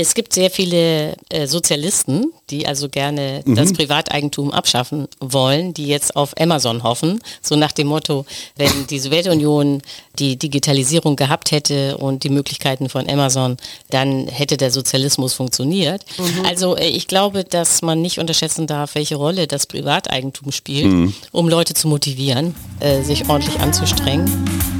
Es gibt sehr viele äh, Sozialisten, die also gerne mhm. das Privateigentum abschaffen wollen, die jetzt auf Amazon hoffen, so nach dem Motto, wenn die Sowjetunion die Digitalisierung gehabt hätte und die Möglichkeiten von Amazon, dann hätte der Sozialismus funktioniert. Mhm. Also äh, ich glaube, dass man nicht unterschätzen darf, welche Rolle das Privateigentum spielt, mhm. um Leute zu motivieren, äh, sich ordentlich anzustrengen.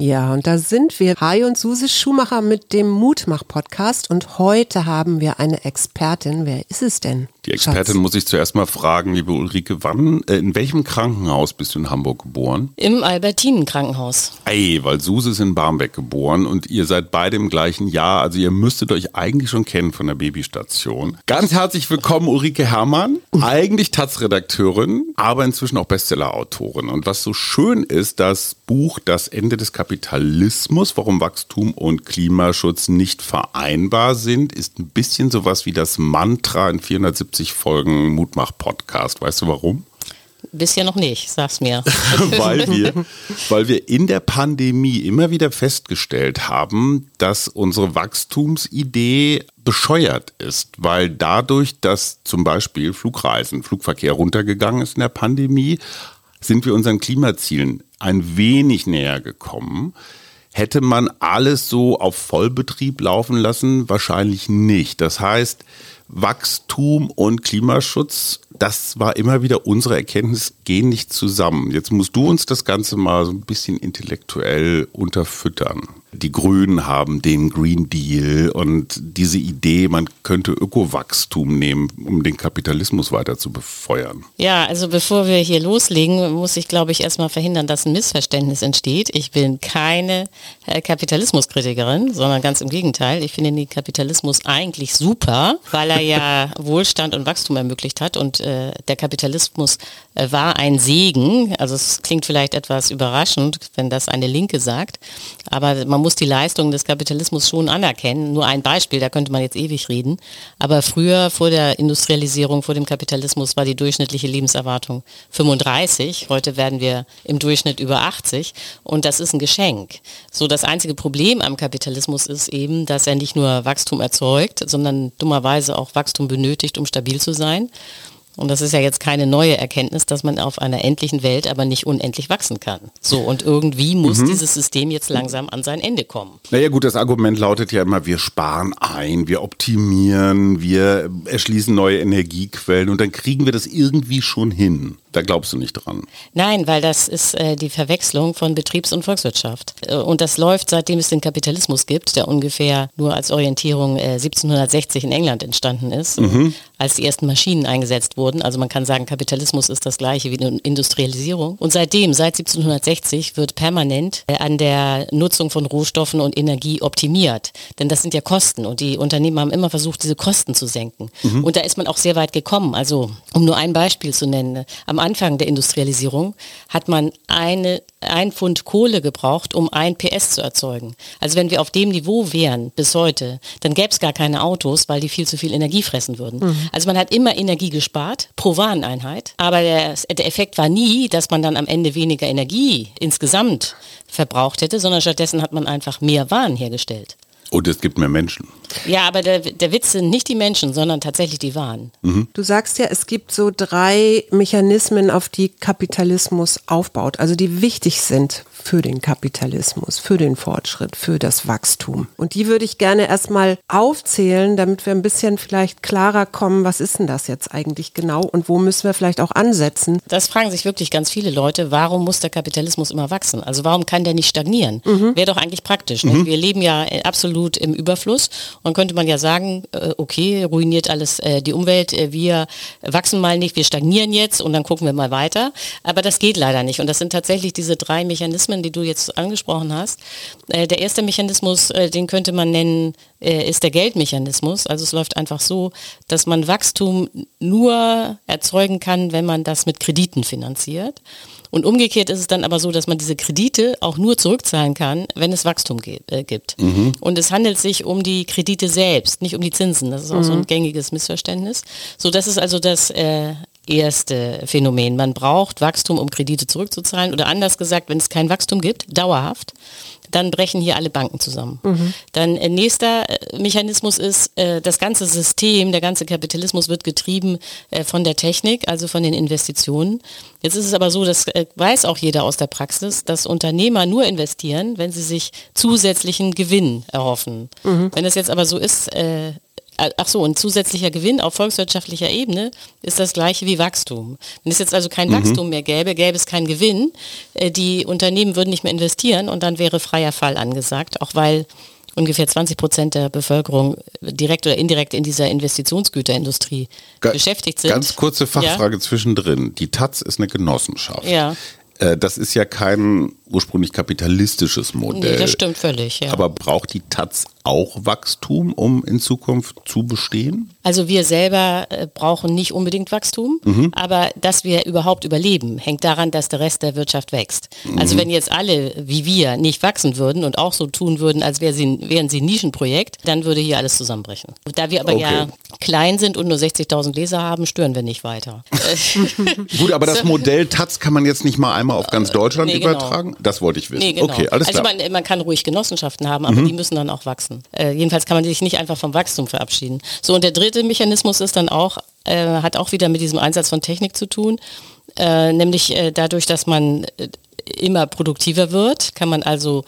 Ja, und da sind wir, Hai und Suse Schumacher mit dem Mutmach-Podcast. Und heute haben wir eine Expertin. Wer ist es denn? Die Expertin Schatz. muss ich zuerst mal fragen, liebe Ulrike, wann, äh, in welchem Krankenhaus bist du in Hamburg geboren? Im Albertinen-Krankenhaus. Ey, weil Suse ist in Barmbek geboren und ihr seid beide im gleichen Jahr, also ihr müsstet euch eigentlich schon kennen von der Babystation. Ganz herzlich willkommen, Ulrike Herrmann, eigentlich Taz-Redakteurin, aber inzwischen auch Bestseller-Autorin. Und was so schön ist, das Buch Das Ende des Kapitalismus, warum Wachstum und Klimaschutz nicht vereinbar sind, ist ein bisschen sowas wie das Mantra in 470 50 Folgen Mutmach-Podcast. Weißt du warum? Bisher noch nicht, sag's mir. weil, wir, weil wir in der Pandemie immer wieder festgestellt haben, dass unsere Wachstumsidee bescheuert ist, weil dadurch, dass zum Beispiel Flugreisen, Flugverkehr runtergegangen ist in der Pandemie, sind wir unseren Klimazielen ein wenig näher gekommen. Hätte man alles so auf Vollbetrieb laufen lassen? Wahrscheinlich nicht. Das heißt, Wachstum und Klimaschutz, das war immer wieder unsere Erkenntnis, gehen nicht zusammen. Jetzt musst du uns das Ganze mal so ein bisschen intellektuell unterfüttern die Grünen haben den Green Deal und diese Idee, man könnte Ökowachstum nehmen, um den Kapitalismus weiter zu befeuern. Ja, also bevor wir hier loslegen, muss ich, glaube ich, erstmal verhindern, dass ein Missverständnis entsteht. Ich bin keine äh, Kapitalismuskritikerin, sondern ganz im Gegenteil. Ich finde den Kapitalismus eigentlich super, weil er ja Wohlstand und Wachstum ermöglicht hat und äh, der Kapitalismus äh, war ein Segen. Also es klingt vielleicht etwas überraschend, wenn das eine Linke sagt, aber man muss die Leistung des Kapitalismus schon anerkennen. Nur ein Beispiel, da könnte man jetzt ewig reden. Aber früher, vor der Industrialisierung, vor dem Kapitalismus, war die durchschnittliche Lebenserwartung 35. Heute werden wir im Durchschnitt über 80. Und das ist ein Geschenk. So, das einzige Problem am Kapitalismus ist eben, dass er nicht nur Wachstum erzeugt, sondern dummerweise auch Wachstum benötigt, um stabil zu sein. Und das ist ja jetzt keine neue Erkenntnis, dass man auf einer endlichen Welt aber nicht unendlich wachsen kann. So, und irgendwie muss mhm. dieses System jetzt langsam an sein Ende kommen. Naja gut, das Argument lautet ja immer, wir sparen ein, wir optimieren, wir erschließen neue Energiequellen und dann kriegen wir das irgendwie schon hin. Da glaubst du nicht dran. Nein, weil das ist äh, die Verwechslung von Betriebs- und Volkswirtschaft. Äh, und das läuft, seitdem es den Kapitalismus gibt, der ungefähr nur als Orientierung äh, 1760 in England entstanden ist, mhm. als die ersten Maschinen eingesetzt wurden. Also man kann sagen, Kapitalismus ist das gleiche wie eine Industrialisierung. Und seitdem, seit 1760, wird permanent äh, an der Nutzung von Rohstoffen und Energie optimiert. Denn das sind ja Kosten und die Unternehmen haben immer versucht, diese Kosten zu senken. Mhm. Und da ist man auch sehr weit gekommen. Also um nur ein Beispiel zu nennen, am am Anfang der Industrialisierung hat man eine, ein Pfund Kohle gebraucht, um ein PS zu erzeugen. Also wenn wir auf dem Niveau wären bis heute, dann gäbe es gar keine Autos, weil die viel zu viel Energie fressen würden. Mhm. Also man hat immer Energie gespart pro Wareneinheit, aber der, der Effekt war nie, dass man dann am Ende weniger Energie insgesamt verbraucht hätte, sondern stattdessen hat man einfach mehr Waren hergestellt. Und es gibt mehr Menschen. Ja, aber der, der Witz sind nicht die Menschen, sondern tatsächlich die Waren. Mhm. Du sagst ja, es gibt so drei Mechanismen, auf die Kapitalismus aufbaut, also die wichtig sind für den Kapitalismus, für den Fortschritt, für das Wachstum. Und die würde ich gerne erstmal aufzählen, damit wir ein bisschen vielleicht klarer kommen, was ist denn das jetzt eigentlich genau und wo müssen wir vielleicht auch ansetzen. Das fragen sich wirklich ganz viele Leute, warum muss der Kapitalismus immer wachsen? Also warum kann der nicht stagnieren? Mhm. Wäre doch eigentlich praktisch. Mhm. Wir leben ja absolut im Überfluss und könnte man ja sagen, äh, okay, ruiniert alles äh, die Umwelt, äh, wir wachsen mal nicht, wir stagnieren jetzt und dann gucken wir mal weiter. Aber das geht leider nicht. Und das sind tatsächlich diese drei Mechanismen, die du jetzt angesprochen hast. Der erste Mechanismus, den könnte man nennen äh, ist der Geldmechanismus. Also es läuft einfach so, dass man Wachstum nur erzeugen kann, wenn man das mit Krediten finanziert. Und umgekehrt ist es dann aber so, dass man diese Kredite auch nur zurückzahlen kann, wenn es Wachstum äh, gibt. Mhm. Und es handelt sich um die Kredite selbst, nicht um die Zinsen. Das ist auch mhm. so ein mhm. gängiges Missverständnis. So, das ist also das äh, erste Phänomen. Man braucht Wachstum, um Kredite zurückzuzahlen. Oder anders gesagt, wenn es kein Wachstum gibt, dauerhaft, dann brechen hier alle Banken zusammen. Mhm. Dann äh, nächster äh, Mechanismus ist, äh, das ganze System, der ganze Kapitalismus wird getrieben äh, von der Technik, also von den Investitionen. Jetzt ist es aber so, das äh, weiß auch jeder aus der Praxis, dass Unternehmer nur investieren, wenn sie sich zusätzlichen Gewinn erhoffen. Mhm. Wenn es jetzt aber so ist, äh, Ach so, ein zusätzlicher Gewinn auf volkswirtschaftlicher Ebene ist das gleiche wie Wachstum. Wenn es jetzt also kein mhm. Wachstum mehr gäbe, gäbe es keinen Gewinn. Äh, die Unternehmen würden nicht mehr investieren und dann wäre freier Fall angesagt, auch weil ungefähr 20 Prozent der Bevölkerung direkt oder indirekt in dieser Investitionsgüterindustrie Ga beschäftigt sind. Ganz kurze Fachfrage ja? zwischendrin. Die Taz ist eine Genossenschaft. Ja. Äh, das ist ja kein ursprünglich kapitalistisches Modell. Nee, das stimmt völlig, ja. Aber braucht die Taz auch Wachstum, um in Zukunft zu bestehen? Also wir selber äh, brauchen nicht unbedingt Wachstum, mhm. aber dass wir überhaupt überleben, hängt daran, dass der Rest der Wirtschaft wächst. Mhm. Also wenn jetzt alle wie wir nicht wachsen würden und auch so tun würden, als wären sie, wären sie ein Nischenprojekt, dann würde hier alles zusammenbrechen. Da wir aber okay. ja klein sind und nur 60.000 Leser haben, stören wir nicht weiter. Gut, aber das Modell Taz kann man jetzt nicht mal einmal auf ganz Deutschland nee, genau. Das wollte ich wissen. Nee, genau. Okay, alles also klar. Man, man, kann ruhig Genossenschaften haben, aber mhm. die müssen dann auch wachsen. Äh, jedenfalls kann man sich nicht einfach vom Wachstum verabschieden. So, und der dritte Mechanismus ist dann auch, äh, hat auch wieder mit diesem Einsatz von Technik zu tun, äh, nämlich äh, dadurch, dass man äh, immer produktiver wird, kann man also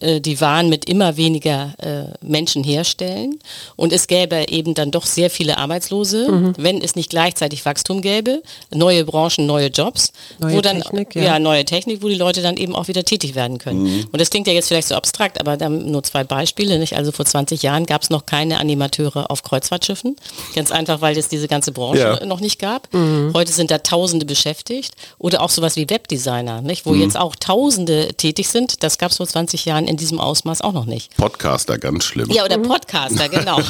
äh, die Waren mit immer weniger äh, Menschen herstellen. Und es gäbe eben dann doch sehr viele Arbeitslose, mhm. wenn es nicht gleichzeitig Wachstum gäbe, neue Branchen, neue Jobs, neue wo dann Technik, ja. ja. neue Technik, wo die Leute dann eben auch wieder tätig werden können. Mhm. Und das klingt ja jetzt vielleicht so abstrakt, aber dann nur zwei Beispiele. Nicht? Also vor 20 Jahren gab es noch keine Animateure auf Kreuzfahrtschiffen. Ganz einfach, weil es diese ganze Branche ja. noch nicht gab. Mhm. Heute sind da Tausende beschäftigt. Oder auch sowas wie Webdesigner, nicht? wo mhm. jetzt auch Tausende tätig sind. Das gab es vor 20 Jahren in diesem Ausmaß auch noch nicht. Podcaster, ganz schlimm. Ja, oder Podcaster, genau.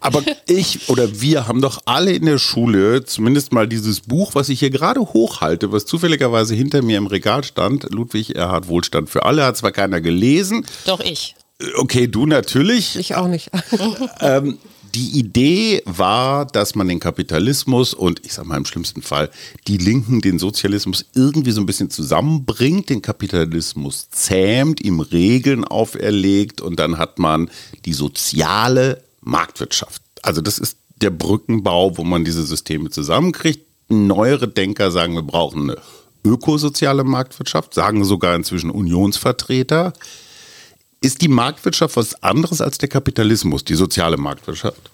Aber ich oder wir haben doch alle in der Schule zumindest mal dieses Buch, was ich hier gerade hochhalte, was zufälligerweise hinter mir im Regal stand, Ludwig Erhard Wohlstand für alle, hat zwar keiner gelesen. Doch ich. Okay, du natürlich. Ich auch nicht. ähm, die Idee war, dass man den Kapitalismus und ich sag mal im schlimmsten Fall die Linken den Sozialismus irgendwie so ein bisschen zusammenbringt, den Kapitalismus zähmt, ihm Regeln auferlegt und dann hat man die soziale Marktwirtschaft. Also das ist der Brückenbau, wo man diese Systeme zusammenkriegt. Neuere Denker sagen, wir brauchen eine ökosoziale Marktwirtschaft, sagen sogar inzwischen Unionsvertreter. Ist die Marktwirtschaft was anderes als der Kapitalismus, die soziale Marktwirtschaft?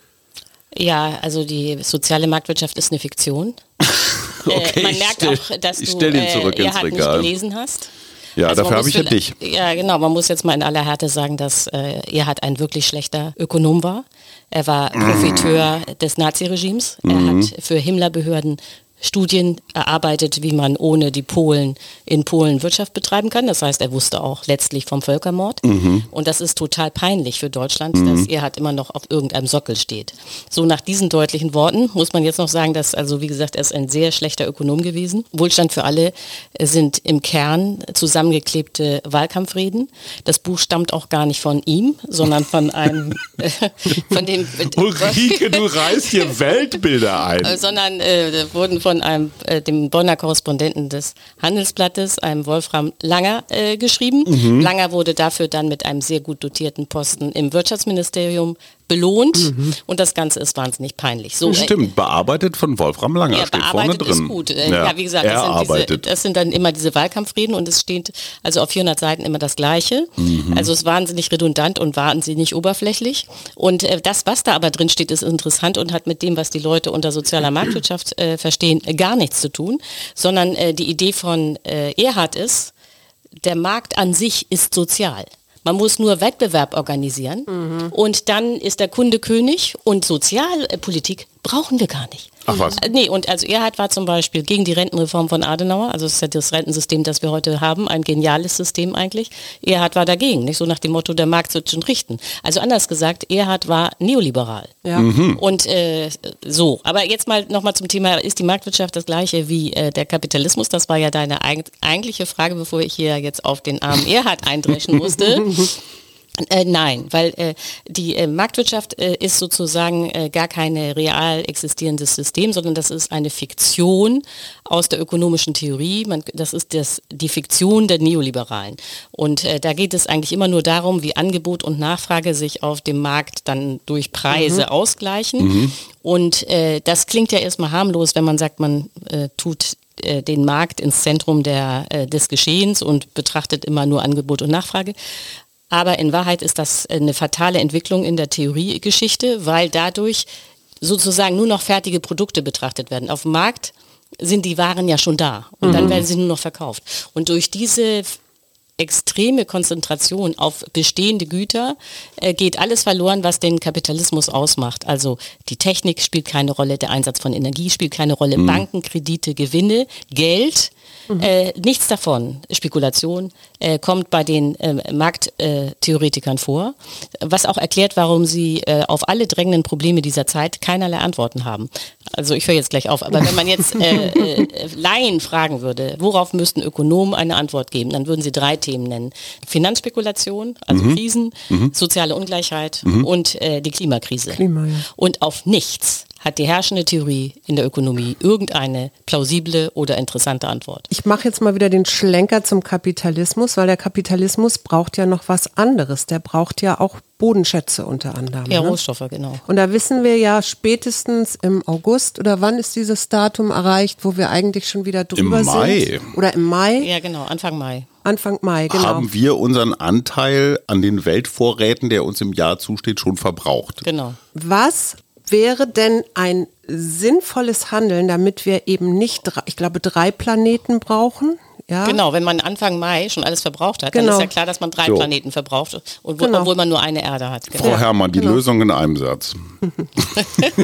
Ja, also die soziale Marktwirtschaft ist eine Fiktion. okay, äh, man merkt stell, auch, dass du äh, ins Regal. nicht gelesen hast. Ja, also dafür habe ich ja dich. Ja, genau. Man muss jetzt mal in aller Härte sagen, dass äh, Erhard ein wirklich schlechter Ökonom war. Er war Profiteur mm. des Naziregimes. Er mm. hat für Himmlerbehörden Studien erarbeitet, wie man ohne die Polen in Polen Wirtschaft betreiben kann. Das heißt, er wusste auch letztlich vom Völkermord. Mhm. Und das ist total peinlich für Deutschland, mhm. dass er halt immer noch auf irgendeinem Sockel steht. So nach diesen deutlichen Worten muss man jetzt noch sagen, dass also wie gesagt, er ist ein sehr schlechter Ökonom gewesen. Wohlstand für alle sind im Kern zusammengeklebte Wahlkampfreden. Das Buch stammt auch gar nicht von ihm, sondern von einem von dem Ulrike, du reißt hier Weltbilder ein. sondern äh, wurden von einem, äh, dem Bonner Korrespondenten des Handelsblattes, einem Wolfram Langer, äh, geschrieben. Mhm. Langer wurde dafür dann mit einem sehr gut dotierten Posten im Wirtschaftsministerium belohnt mhm. und das Ganze ist wahnsinnig peinlich. So, Stimmt, äh, bearbeitet von Wolfram Langer, ja, steht vorne drin. Ist gut. Äh, ja, ja, wie gesagt, das sind, diese, das sind, dann immer diese Wahlkampfreden und es steht also auf 400 Seiten immer das Gleiche. Mhm. Also es ist wahnsinnig redundant und wahnsinnig oberflächlich und äh, das, was da aber drin steht, ist interessant und hat mit dem, was die Leute unter sozialer Marktwirtschaft äh, verstehen, gar nichts zu tun, sondern äh, die Idee von äh, Erhard ist, der Markt an sich ist sozial. Man muss nur Wettbewerb organisieren mhm. und dann ist der Kunde König und Sozialpolitik brauchen wir gar nicht. Ach was. Äh, Nee, und also Erhard war zum Beispiel gegen die Rentenreform von Adenauer, also es ist ja das Rentensystem, das wir heute haben, ein geniales System eigentlich. Erhard war dagegen, nicht so nach dem Motto, der Markt wird schon richten. Also anders gesagt, Erhard war neoliberal. Ja. Und äh, so, aber jetzt mal nochmal zum Thema, ist die Marktwirtschaft das gleiche wie äh, der Kapitalismus? Das war ja deine eig eigentliche Frage, bevor ich hier jetzt auf den armen Erhard eindreschen musste. Äh, nein, weil äh, die äh, Marktwirtschaft äh, ist sozusagen äh, gar kein real existierendes System, sondern das ist eine Fiktion aus der ökonomischen Theorie. Man, das ist das, die Fiktion der Neoliberalen. Und äh, da geht es eigentlich immer nur darum, wie Angebot und Nachfrage sich auf dem Markt dann durch Preise ausgleichen. Und äh, das klingt ja erstmal harmlos, wenn man sagt, man tut den Markt ins Zentrum der, des Geschehens und betrachtet immer nur Angebot und Nachfrage. Aber in Wahrheit ist das eine fatale Entwicklung in der Theoriegeschichte, weil dadurch sozusagen nur noch fertige Produkte betrachtet werden. Auf dem Markt sind die Waren ja schon da und dann werden sie nur noch verkauft. Und durch diese extreme Konzentration auf bestehende Güter äh, geht alles verloren, was den Kapitalismus ausmacht. Also die Technik spielt keine Rolle, der Einsatz von Energie spielt keine Rolle, Banken, Kredite, Gewinne, Geld, äh, nichts davon, Spekulation, äh, kommt bei den äh, Markttheoretikern vor, was auch erklärt, warum sie äh, auf alle drängenden Probleme dieser Zeit keinerlei Antworten haben. Also ich höre jetzt gleich auf, aber wenn man jetzt äh, äh, Laien fragen würde, worauf müssten Ökonomen eine Antwort geben, dann würden sie drei Themen nennen. Finanzspekulation, also Krisen, soziale Ungleichheit und äh, die Klimakrise. Klima, ja. Und auf nichts hat die herrschende Theorie in der Ökonomie irgendeine plausible oder interessante Antwort. Ich mache jetzt mal wieder den Schlenker zum Kapitalismus, weil der Kapitalismus braucht ja noch was anderes. Der braucht ja auch Bodenschätze unter anderem. Ja, ne? Rohstoffe, genau. Und da wissen wir ja spätestens im August oder wann ist dieses Datum erreicht, wo wir eigentlich schon wieder drüber Mai. sind? Oder im Mai, Ja, genau, Anfang Mai. Anfang Mai, genau. Haben wir unseren Anteil an den Weltvorräten, der uns im Jahr zusteht, schon verbraucht? Genau. Was wäre denn ein sinnvolles Handeln, damit wir eben nicht, drei, ich glaube, drei Planeten brauchen? Ja? Genau, wenn man Anfang Mai schon alles verbraucht hat, dann Genau. ist ja klar, dass man drei So. Planeten verbraucht, und wo, Genau. obwohl man nur eine Erde hat. Genau. Frau Herrmann, die Lösung in einem Satz.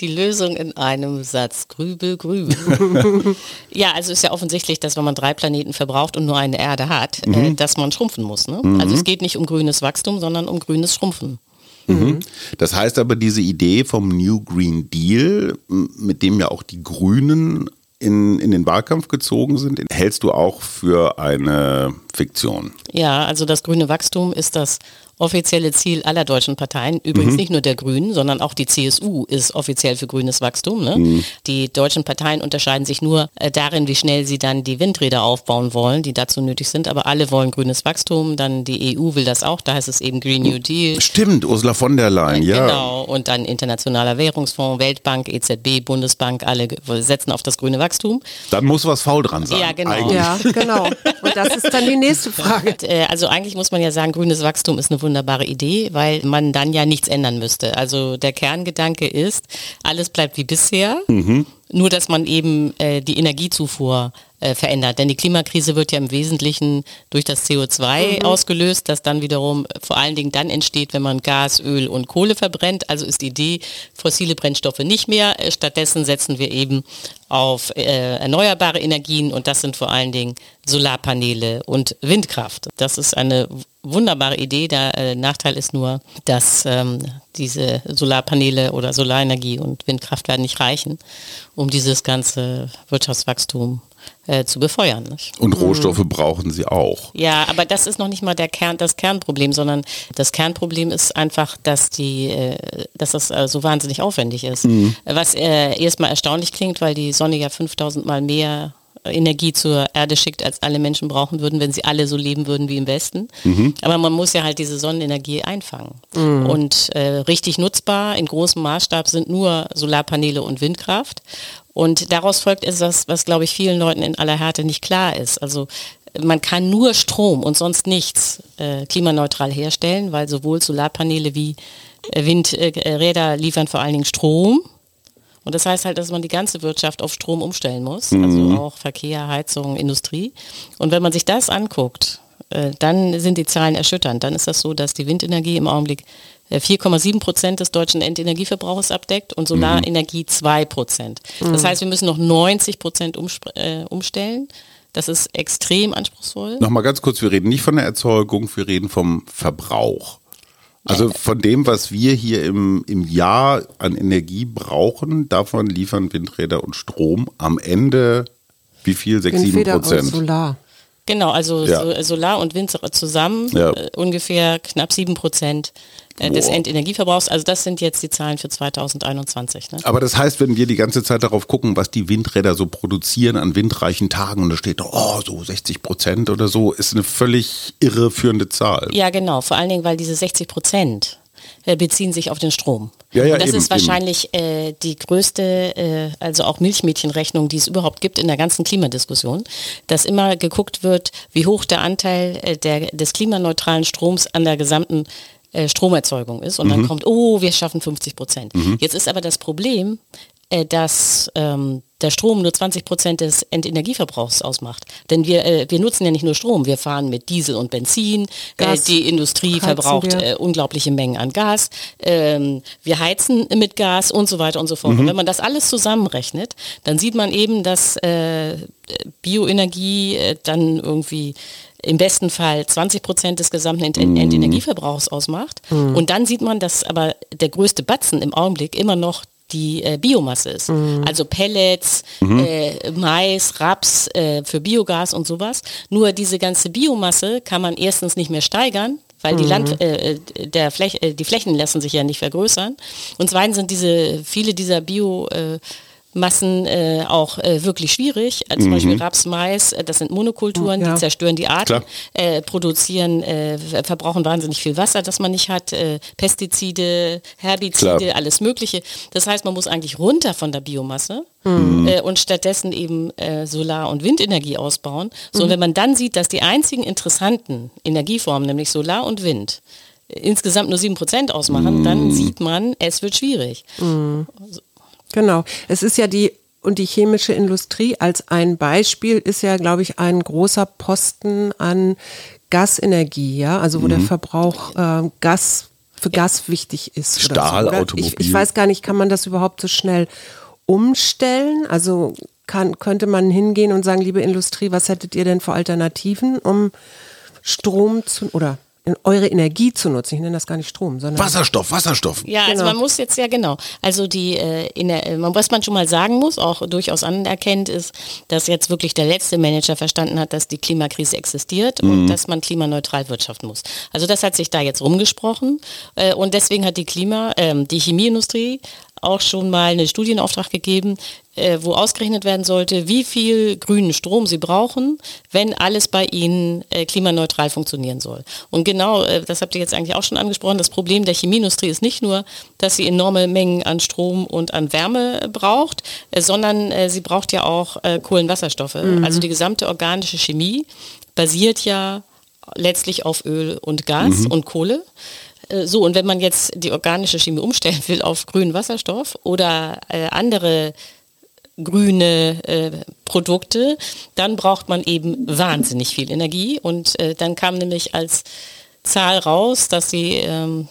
Die Lösung in einem Satz. Grübel, grübel. ja, also ist ja offensichtlich, dass wenn man drei Planeten verbraucht und nur eine Erde hat, äh, dass man schrumpfen muss. Ne? Also es geht nicht um grünes Wachstum, sondern um grünes Schrumpfen. Das heißt aber, diese Idee vom New Green Deal, mit dem ja auch die Grünen in, in den Wahlkampf gezogen sind, hältst du auch für eine Fiktion? Ja, also das grüne Wachstum ist das offizielle Ziel aller deutschen Parteien. Übrigens nicht nur der Grünen, sondern auch die CSU ist offiziell für grünes Wachstum. Ne? Die deutschen Parteien unterscheiden sich nur äh, darin, wie schnell sie dann die Windräder aufbauen wollen, die dazu nötig sind. Aber alle wollen grünes Wachstum. Dann die EU will das auch. Da heißt es eben Green New Deal. Stimmt, Ursula von der Leyen, ja. Genau, und dann Internationaler Währungsfonds, Weltbank, EZB, Bundesbank, alle setzen auf das grüne Wachstum. Dann muss was faul dran sein. Ja, genau. Eigentlich. Ja, genau. Und das ist dann die nächste Frage. Und, äh, also eigentlich muss man ja sagen, grünes Wachstum ist eine wunderbare Idee, weil man dann ja nichts ändern müsste. Also der Kerngedanke ist, alles bleibt wie bisher, nur dass man eben äh, die Energiezufuhr äh, verändert. Denn die Klimakrise wird ja im Wesentlichen durch das CO2 ausgelöst, das dann wiederum vor allen Dingen dann entsteht, wenn man Gas, Öl und Kohle verbrennt. Also ist die Idee, fossile Brennstoffe nicht mehr. Äh, Stattdessen setzen wir eben auf äh, erneuerbare Energien und das sind vor allen Dingen Solarpaneele und Windkraft. Das ist eine wunderbare Idee. Der äh, Nachteil ist nur, dass ähm, diese Solarpaneele oder Solarenergie und Windkraft werden nicht reichen, um dieses ganze Wirtschaftswachstum äh, zu befeuern. Nicht? Und Rohstoffe brauchen sie auch. Ja, aber das ist noch nicht mal der Kern, das Kernproblem, sondern das Kernproblem ist einfach, dass die, äh, dass das äh, so wahnsinnig aufwendig ist. Was äh, erstmal erstaunlich klingt, weil die Sonne ja 5000 Mal mehr Energie zur Erde schickt, als alle Menschen brauchen würden, wenn sie alle so leben würden wie im Westen. Aber man muss ja halt diese Sonnenenergie einfangen. Und äh, richtig nutzbar in großem Maßstab sind nur Solarpaneele und Windkraft. Und daraus folgt etwas, was, glaube ich, vielen Leuten in aller Härte nicht klar ist. Also man kann nur Strom und sonst nichts äh, klimaneutral herstellen, weil sowohl Solarpaneele wie äh, Windräder liefern vor allen Dingen Strom. Und das heißt halt, dass man die ganze Wirtschaft auf Strom umstellen muss, also auch Verkehr, Heizung, Industrie. Und wenn man sich das anguckt, äh, dann sind die Zahlen erschütternd. Dann ist das so, dass die Windenergie im Augenblick 4,7 Prozent des deutschen Endenergieverbrauchs abdeckt und Solarenergie 2 Prozent. Das heißt, wir müssen noch 90 Prozent äh, umstellen. Das ist extrem anspruchsvoll. Nochmal ganz kurz, wir reden nicht von der Erzeugung, wir reden vom Verbrauch. Also von dem, was wir hier im, im Jahr an Energie brauchen, davon liefern Windräder und Strom am Ende wie viel? 6, 7 Prozent? Solar. Genau, also ja. so, Solar und Wind zusammen ja. äh, ungefähr knapp 7 Prozent äh, des Endenergieverbrauchs. Also das sind jetzt die Zahlen für 2021. Ne? Aber das heißt, wenn wir die ganze Zeit darauf gucken, was die Windräder so produzieren an windreichen Tagen und da steht, oh, so 60 Prozent oder so, ist eine völlig irreführende Zahl. Ja, genau. Vor allen Dingen, weil diese 60 Prozent beziehen sich auf den Strom. Ja, ja, das eben, ist wahrscheinlich äh, die größte, äh, also auch Milchmädchenrechnung, die es überhaupt gibt in der ganzen Klimadiskussion, dass immer geguckt wird, wie hoch der Anteil äh, der, des klimaneutralen Stroms an der gesamten äh, Stromerzeugung ist und mhm. dann kommt, oh, wir schaffen 50 Prozent. Mhm. Jetzt ist aber das Problem, äh, dass ähm, der Strom nur 20 Prozent des Endenergieverbrauchs ausmacht. Denn wir, äh, wir nutzen ja nicht nur Strom, wir fahren mit Diesel und Benzin, äh, die Industrie verbraucht äh, unglaubliche Mengen an Gas, ähm, wir heizen mit Gas und so weiter und so fort. Mhm. Und wenn man das alles zusammenrechnet, dann sieht man eben, dass äh, Bioenergie dann irgendwie im besten Fall 20 Prozent des gesamten mhm. Endenergieverbrauchs ausmacht. Mhm. Und dann sieht man, dass aber der größte Batzen im Augenblick immer noch die äh, Biomasse ist. Mhm. Also Pellets, mhm. äh, Mais, Raps äh, für Biogas und sowas. Nur diese ganze Biomasse kann man erstens nicht mehr steigern, weil die, Land, mhm. äh, der Fläch, äh, die Flächen lassen sich ja nicht vergrößern. Und zweitens sind diese, viele dieser Bio äh, Massen äh, auch äh, wirklich schwierig. Äh, zum mhm. Beispiel Raps, Mais, äh, das sind Monokulturen, ja. die zerstören die Art, äh, produzieren, äh, verbrauchen wahnsinnig viel Wasser, das man nicht hat, äh, Pestizide, Herbizide, Klar. alles Mögliche. Das heißt, man muss eigentlich runter von der Biomasse mhm. äh, und stattdessen eben äh, Solar- und Windenergie ausbauen. So, mhm. und wenn man dann sieht, dass die einzigen interessanten Energieformen, nämlich Solar und Wind, insgesamt nur 7% ausmachen, dann mhm. sieht man, es wird schwierig. Mhm. Genau. Es ist ja die und die chemische Industrie als ein Beispiel ist ja, glaube ich, ein großer Posten an Gasenergie, ja, also wo mhm. der Verbrauch äh, Gas für Gas wichtig ist. Stahl, so, Automobil. Ich, ich, weiß gar nicht, kann man das überhaupt so schnell umstellen? Also kann, könnte man hingehen und sagen, liebe Industrie, was hättet ihr denn für Alternativen, um Strom zu oder eure Energie zu nutzen. Ich nenne das gar nicht Strom, sondern Wasserstoff, Wasserstoff. Ja, also genau. man muss jetzt ja genau. Also die, äh, in der, was man schon mal sagen muss, auch durchaus anerkennt, ist, dass jetzt wirklich der letzte Manager verstanden hat, dass die Klimakrise existiert mhm. und dass man klimaneutral wirtschaften muss. Also das hat sich da jetzt rumgesprochen äh, und deswegen hat die Klima, äh, die Chemieindustrie auch schon mal einen Studienauftrag gegeben, äh, wo ausgerechnet werden sollte, wie viel grünen Strom sie brauchen, wenn alles bei ihnen äh, klimaneutral funktionieren soll. Und genau, äh, das habt ihr jetzt eigentlich auch schon angesprochen, das Problem der Chemieindustrie ist nicht nur, dass sie enorme Mengen an Strom und an Wärme braucht, äh, sondern äh, sie braucht ja auch äh, Kohlenwasserstoffe. Mhm. Also die gesamte organische Chemie basiert ja letztlich auf Öl und Gas mhm. und Kohle. Äh, so, und wenn man jetzt die organische Chemie umstellen will auf grünen Wasserstoff oder äh, andere grüne äh, Produkte, dann braucht man eben wahnsinnig viel Energie. Und äh, dann kam nämlich als Zahl raus, dass sie ähm,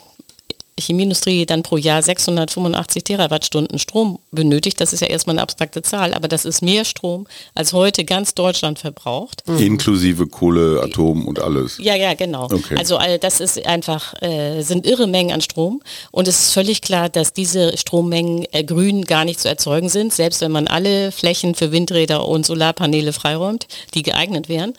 Chemieindustrie dann pro Jahr 685 Terawattstunden Strom benötigt. Das ist ja erstmal eine abstrakte Zahl, aber das ist mehr Strom, als heute ganz Deutschland verbraucht. Mhm. Inklusive Kohle, Atom und alles. Ja, ja, genau. Okay. Also das ist einfach, äh, sind irre Mengen an Strom und es ist völlig klar, dass diese Strommengen äh, grün gar nicht zu erzeugen sind, selbst wenn man alle Flächen für Windräder und Solarpaneele freiräumt, die geeignet wären.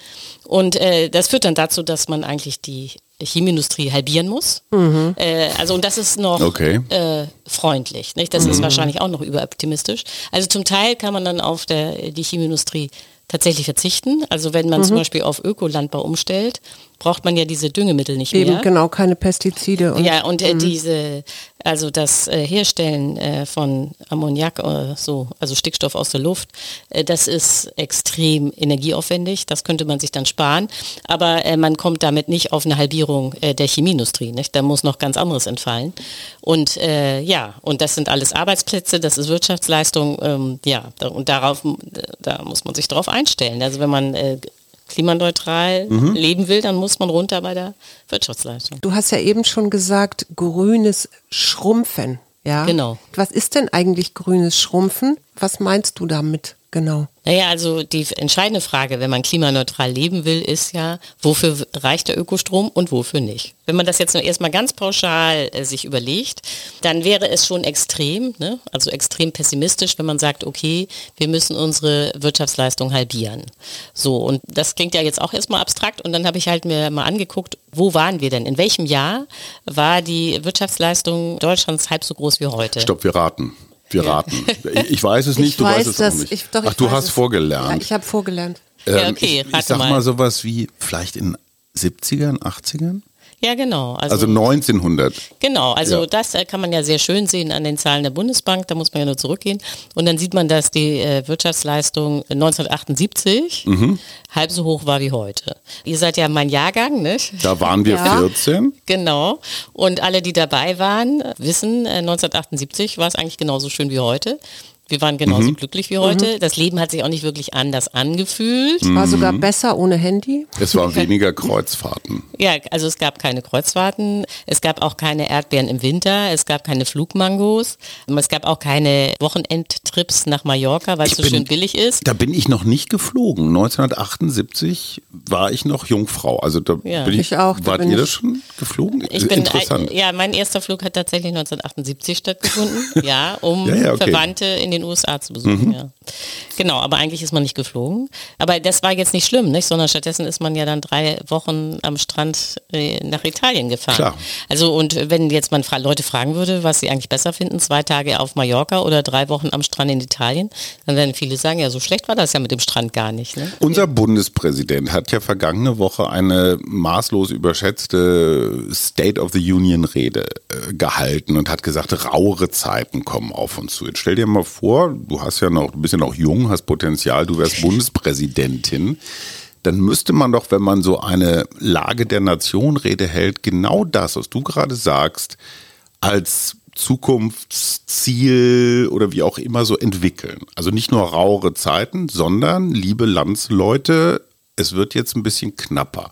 Und äh, das führt dann dazu, dass man eigentlich die Chemieindustrie halbieren muss. Mhm. Äh, also und das ist noch okay. äh, freundlich. Nicht? Das mhm. ist wahrscheinlich auch noch überoptimistisch. Also zum Teil kann man dann auf der, die Chemieindustrie tatsächlich verzichten. Also wenn man mhm. zum Beispiel auf Ökolandbau umstellt, braucht man ja diese Düngemittel nicht Eben, mehr. genau, keine Pestizide. Und, ja, und äh, mhm. diese, also das äh, Herstellen äh, von Ammoniak, äh, so, also Stickstoff aus der Luft, äh, das ist extrem energieaufwendig. Das könnte man sich dann sparen. Aber äh, man kommt damit nicht auf eine Halbierung der Chemieindustrie. Nicht? Da muss noch ganz anderes entfallen. Und ja, und das sind alles Arbeitsplätze, das ist Wirtschaftsleistung. Ähm, ja, und darauf, da muss man sich darauf einstellen. Also wenn man klimaneutral Mhm. leben will, dann muss man runter bei der Wirtschaftsleistung. Du hast ja eben schon gesagt, grünes Schrumpfen. Ja. Genau. Was ist denn eigentlich grünes Schrumpfen? Was meinst du damit genau? Naja, also die entscheidende Frage, wenn man klimaneutral leben will, ist ja, wofür reicht der Ökostrom und wofür nicht? Wenn man das jetzt nur erstmal ganz pauschal äh, sich überlegt, dann wäre es schon extrem, ne? also extrem pessimistisch, wenn man sagt, okay, wir müssen unsere Wirtschaftsleistung halbieren. So, und das klingt ja jetzt auch erstmal abstrakt und dann habe ich halt mir mal angeguckt, wo waren wir denn? In welchem Jahr war die Wirtschaftsleistung Deutschlands halb so groß wie heute? Stopp, wir raten. Wir raten. Ich, ich weiß es nicht, ich du weiß weißt es das. auch nicht. Ich, doch, Ach, ich du hast es. vorgelernt. Ja, ich habe vorgelernt. Ja, okay, ich, ich sag mal. mal sowas wie vielleicht in 70ern, 80ern? Ja, genau. Also 1900. Genau, also Ja. das äh, kann man ja sehr schön sehen an den Zahlen der Bundesbank, da muss man ja nur zurückgehen. Und dann sieht man, dass die äh, Wirtschaftsleistung 1978 Mhm. halb so hoch war wie heute. Ihr seid ja mein Jahrgang, nicht? Da waren wir Ja. 14. Genau. Und alle, die dabei waren, wissen, äh, 1978 war es eigentlich genauso schön wie heute. Wir waren genauso Mhm. glücklich wie heute. Das Leben hat sich auch nicht wirklich anders angefühlt. War sogar Mhm. besser ohne Handy. Es waren weniger Kreuzfahrten. Ja, also es gab keine Kreuzfahrten, es gab auch keine Erdbeeren im Winter, es gab keine Flugmangos, es gab auch keine Wochenendtrips nach Mallorca, weil es so bin- schön billig ist. Da bin ich noch nicht geflogen. 1978 war ich noch Jungfrau. Also da Ja. bin ich, Ich auch, da Wart bin ihr das schon geflogen? Ich bin, Interessant. ja, mein erster Flug hat tatsächlich 1978 stattgefunden, ja, um Ja, ja, okay. Mhm. Verwandte in den USA zu besuchen. Ja. Genau, aber eigentlich ist man nicht geflogen. Aber das war jetzt nicht schlimm, nicht? sondern stattdessen ist man ja dann drei Wochen am Strand äh, nach Italien gefahren. Klar. Also und wenn jetzt man fra Leute fragen würde, was sie eigentlich besser finden, zwei Tage auf Mallorca oder drei Wochen am Strand in Italien, dann werden viele sagen, ja, so schlecht war das ja mit dem Strand gar nicht. Ne? Unser Bundespräsident hat ja vergangene Woche eine maßlos überschätzte State of the Union Rede äh, gehalten und hat gesagt, rauere Zeiten kommen auf uns zu. Jetzt stell dir mal vor, du hast ja noch, du bist ja noch jung, hast Potenzial, du wärst Bundespräsidentin. Dann müsste man doch, wenn man so eine Lage der Nation Rede hält, genau das, was du gerade sagst, als Zukunftsziel oder wie auch immer so entwickeln. Also nicht nur rauere Zeiten, sondern, liebe Landsleute, es wird jetzt ein bisschen knapper.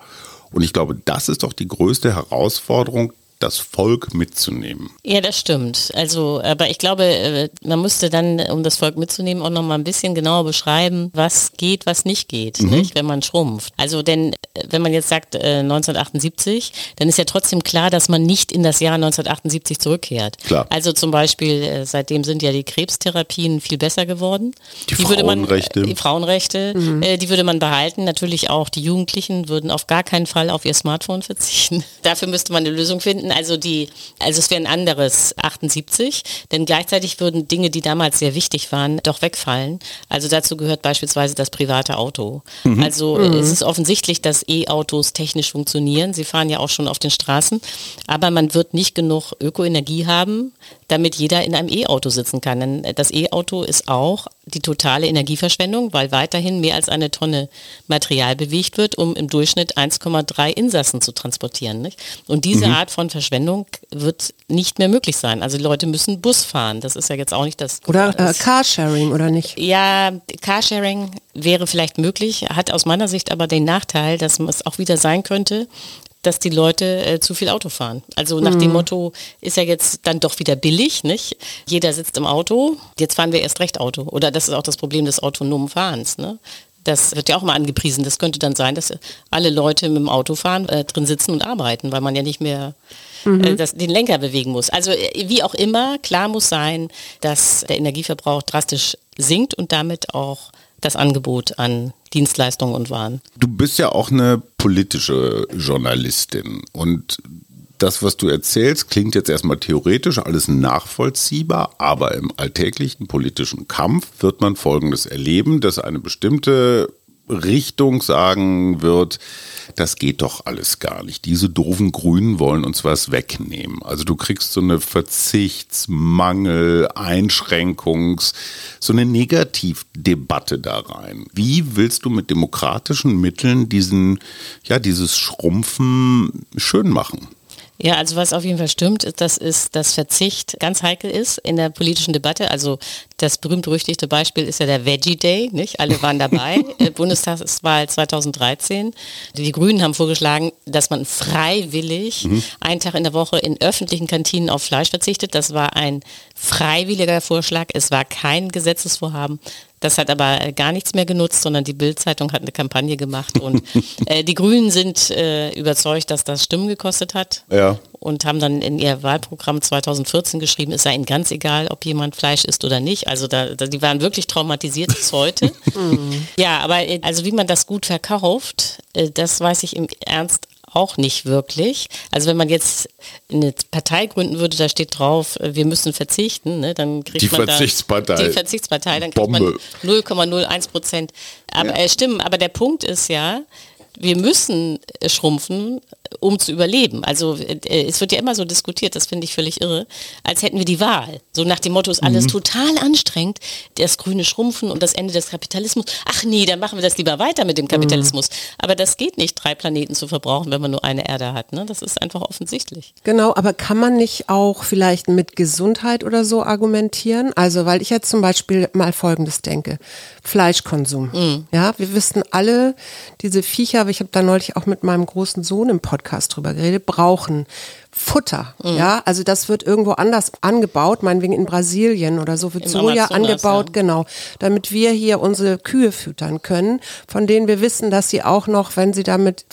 Und ich glaube, das ist doch die größte Herausforderung, das Volk mitzunehmen. Ja, das stimmt. Also, aber ich glaube, äh, man müsste dann, um das Volk mitzunehmen, auch noch mal ein bisschen genauer beschreiben, was geht, was nicht geht, nicht, wenn man schrumpft. Also, denn äh, wenn man jetzt sagt äh, 1978, dann ist ja trotzdem klar, dass man nicht in das Jahr 1978 zurückkehrt. Klar. Also zum Beispiel, äh, seitdem sind ja die Krebstherapien viel besser geworden. Die würde man, Frauenrechte. äh, die Frauenrechte, äh, die würde man behalten. Natürlich auch die Jugendlichen würden auf gar keinen Fall auf ihr Smartphone verzichten. Dafür müsste man eine Lösung finden. Also die, also es wäre ein anderes 78, denn gleichzeitig würden Dinge, die damals sehr wichtig waren, doch wegfallen. Also dazu gehört beispielsweise das private Auto. Also äh, es ist offensichtlich, dass E-Autos technisch funktionieren. Sie fahren ja auch schon auf den Straßen, aber man wird nicht genug Ökoenergie haben, damit jeder in einem E-Auto sitzen kann. Denn das E-Auto ist auch die totale Energieverschwendung, weil weiterhin mehr als eine Tonne Material bewegt wird, um im Durchschnitt 1,3 Insassen zu transportieren. Nicht? Und diese Art von Verschwendung wird nicht mehr möglich sein. Also die Leute müssen Bus fahren. Das ist ja jetzt auch nicht das. Oder äh, Carsharing, oder nicht? ja, Carsharing wäre vielleicht möglich, hat aus meiner Sicht aber den Nachteil, dass es auch wieder sein könnte, dass die Leute äh, zu viel Auto fahren. Also nach dem Motto ist ja jetzt dann doch wieder billig, nicht? Jeder sitzt im Auto, jetzt fahren wir erst recht Auto. Oder das ist auch das Problem des autonomen Fahrens, ne? Das wird ja auch mal angepriesen. Das könnte dann sein, dass alle Leute mit dem Auto fahren, äh, drin sitzen und arbeiten, weil man ja nicht mehr äh, das, den Lenker bewegen muss. Also äh, wie auch immer, klar muss sein, dass der Energieverbrauch drastisch sinkt und damit auch das Angebot an Dienstleistungen und Waren. Du bist ja auch eine politische Journalistin und das, was du erzählst, klingt jetzt erstmal theoretisch alles nachvollziehbar, aber im alltäglichen politischen Kampf wird man Folgendes erleben, dass eine bestimmte Richtung sagen wird, das geht doch alles gar nicht. Diese doofen Grünen wollen uns was wegnehmen. Also du kriegst so eine Verzichts-, Mangel-, Einschränkungs-, so eine Negativdebatte da rein. Wie willst du mit demokratischen Mitteln diesen, ja, dieses Schrumpfen schön machen? Ja, also was auf jeden Fall stimmt, ist, dass, ist, dass Verzicht ganz heikel ist in der politischen Debatte. Also Das berühmt-berüchtigte Beispiel ist ja der Veggie Day, nicht? Alle waren dabei. Äh, Bundestagswahl 2013. Die Grünen haben vorgeschlagen, dass man freiwillig mhm. einen Tag in der Woche in öffentlichen Kantinen auf Fleisch verzichtet. Das war ein freiwilliger Vorschlag. Es war kein Gesetzesvorhaben. Das hat aber gar nichts mehr genutzt, sondern die Bild-Zeitung hat eine Kampagne gemacht und äh, die Grünen sind äh, überzeugt, dass das Stimmen gekostet hat ja. und haben dann in ihr Wahlprogramm 2014 geschrieben, es sei ihnen ganz egal, ob jemand Fleisch isst oder nicht. Also da, da die waren wirklich traumatisiert bis heute. ja, aber äh, also wie man das gut verkauft, äh, das weiß ich im Ernst auch nicht wirklich. Also wenn man jetzt eine Partei gründen würde, da steht drauf, äh, wir müssen verzichten, ne, dann kriegt die man Verzichtspartei. Da, die Verzichtspartei, dann kriegt Bombe. man 0,01 Prozent. Aber ja. äh, stimmen, aber der Punkt ist ja, wir müssen schrumpfen, um zu überleben. Also äh, es wird ja immer so diskutiert, das finde ich völlig irre, als hätten wir die Wahl. So nach dem Motto ist alles mhm. total anstrengend, das grüne Schrumpfen und das Ende des Kapitalismus. Ach nee, dann machen wir das lieber weiter mit dem Kapitalismus. Mhm. Aber das geht nicht, drei Planeten zu verbrauchen, wenn man nur eine Erde hat. Ne? Das ist einfach offensichtlich. Genau, aber kann man nicht auch vielleicht mit Gesundheit oder so argumentieren? Also weil ich jetzt zum Beispiel mal Folgendes denke. Fleischkonsum. Mhm. Ja, wir wissen alle, diese Viecher, ich habe da neulich auch mit meinem großen Sohn im Podcast drüber geredet, brauchen Futter. Mhm. Ja, also das wird irgendwo anders angebaut, meinetwegen in Brasilien oder so wird Soja Amazonas, angebaut, ja. genau, damit wir hier unsere Kühe füttern können, von denen wir wissen, dass sie auch noch, wenn sie damit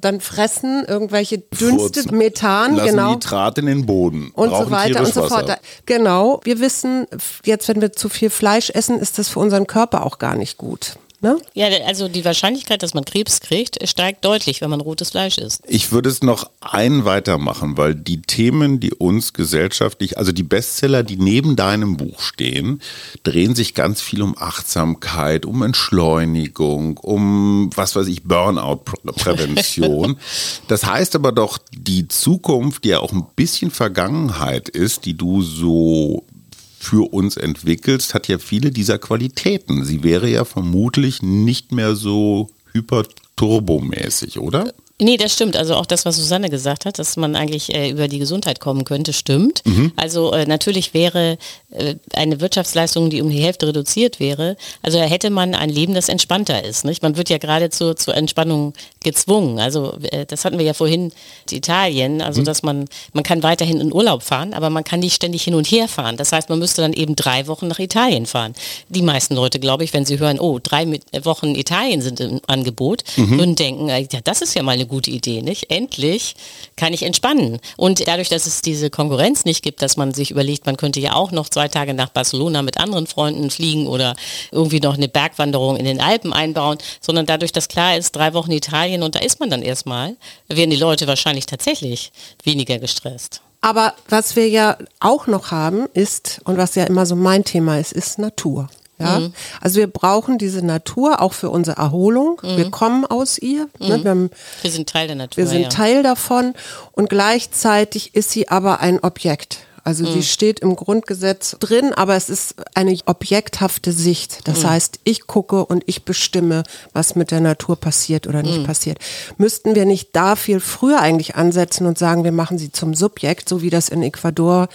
dann fressen, irgendwelche Dünste, Furzen. Methan, Lassen genau. Nitrat in den Boden. Und so weiter und so fort. Genau, wir wissen, jetzt wenn wir zu viel Fleisch essen, ist das für unseren Körper auch gar nicht gut. Ne? Ja, also die Wahrscheinlichkeit, dass man Krebs kriegt, steigt deutlich, wenn man rotes Fleisch isst. Ich würde es noch ein weitermachen, weil die Themen, die uns gesellschaftlich, also die Bestseller, die neben deinem Buch stehen, drehen sich ganz viel um Achtsamkeit, um Entschleunigung, um, was weiß ich, Burnout-Prävention. das heißt aber doch, die Zukunft, die ja auch ein bisschen Vergangenheit ist, die du so für uns entwickelst, hat ja viele dieser Qualitäten. Sie wäre ja vermutlich nicht mehr so hyperturbomäßig, oder? Nee, das stimmt. Also auch das, was Susanne gesagt hat, dass man eigentlich äh, über die Gesundheit kommen könnte, stimmt. Mhm. Also äh, natürlich wäre äh, eine Wirtschaftsleistung, die um die Hälfte reduziert wäre, also da hätte man ein Leben, das entspannter ist. Nicht? Man wird ja gerade zur, zur Entspannung gezwungen. Also äh, das hatten wir ja vorhin, Italien, also mhm. dass man, man kann weiterhin in Urlaub fahren, aber man kann nicht ständig hin und her fahren. Das heißt, man müsste dann eben drei Wochen nach Italien fahren. Die meisten Leute, glaube ich, wenn sie hören, oh, drei Wochen Italien sind im Angebot, mhm. würden denken, äh, ja, das ist ja mal eine gute Idee, nicht? Endlich kann ich entspannen. Und dadurch, dass es diese Konkurrenz nicht gibt, dass man sich überlegt, man könnte ja auch noch zwei Tage nach Barcelona mit anderen Freunden fliegen oder irgendwie noch eine Bergwanderung in den Alpen einbauen, sondern dadurch, dass klar ist, drei Wochen Italien und da ist man dann erstmal, werden die Leute wahrscheinlich tatsächlich weniger gestresst. Aber was wir ja auch noch haben, ist, und was ja immer so mein Thema ist, ist Natur. Ja? Mhm. Also wir brauchen diese Natur auch für unsere Erholung. Mhm. Wir kommen aus ihr. Ne? Mhm. Ne? Wir, haben, wir, sind Teil der Natur. Wir sind ja. Teil davon und gleichzeitig ist sie aber ein Objekt. Also mhm. die steht im Grundgesetz drin, aber es ist eine objekthafte Sicht. Das mhm. heißt, ich gucke und ich bestimme, was mit der Natur passiert oder nicht mhm. passiert. Müssten wir nicht da viel früher eigentlich ansetzen und sagen, wir machen sie zum Subjekt, so wie das in Ecuador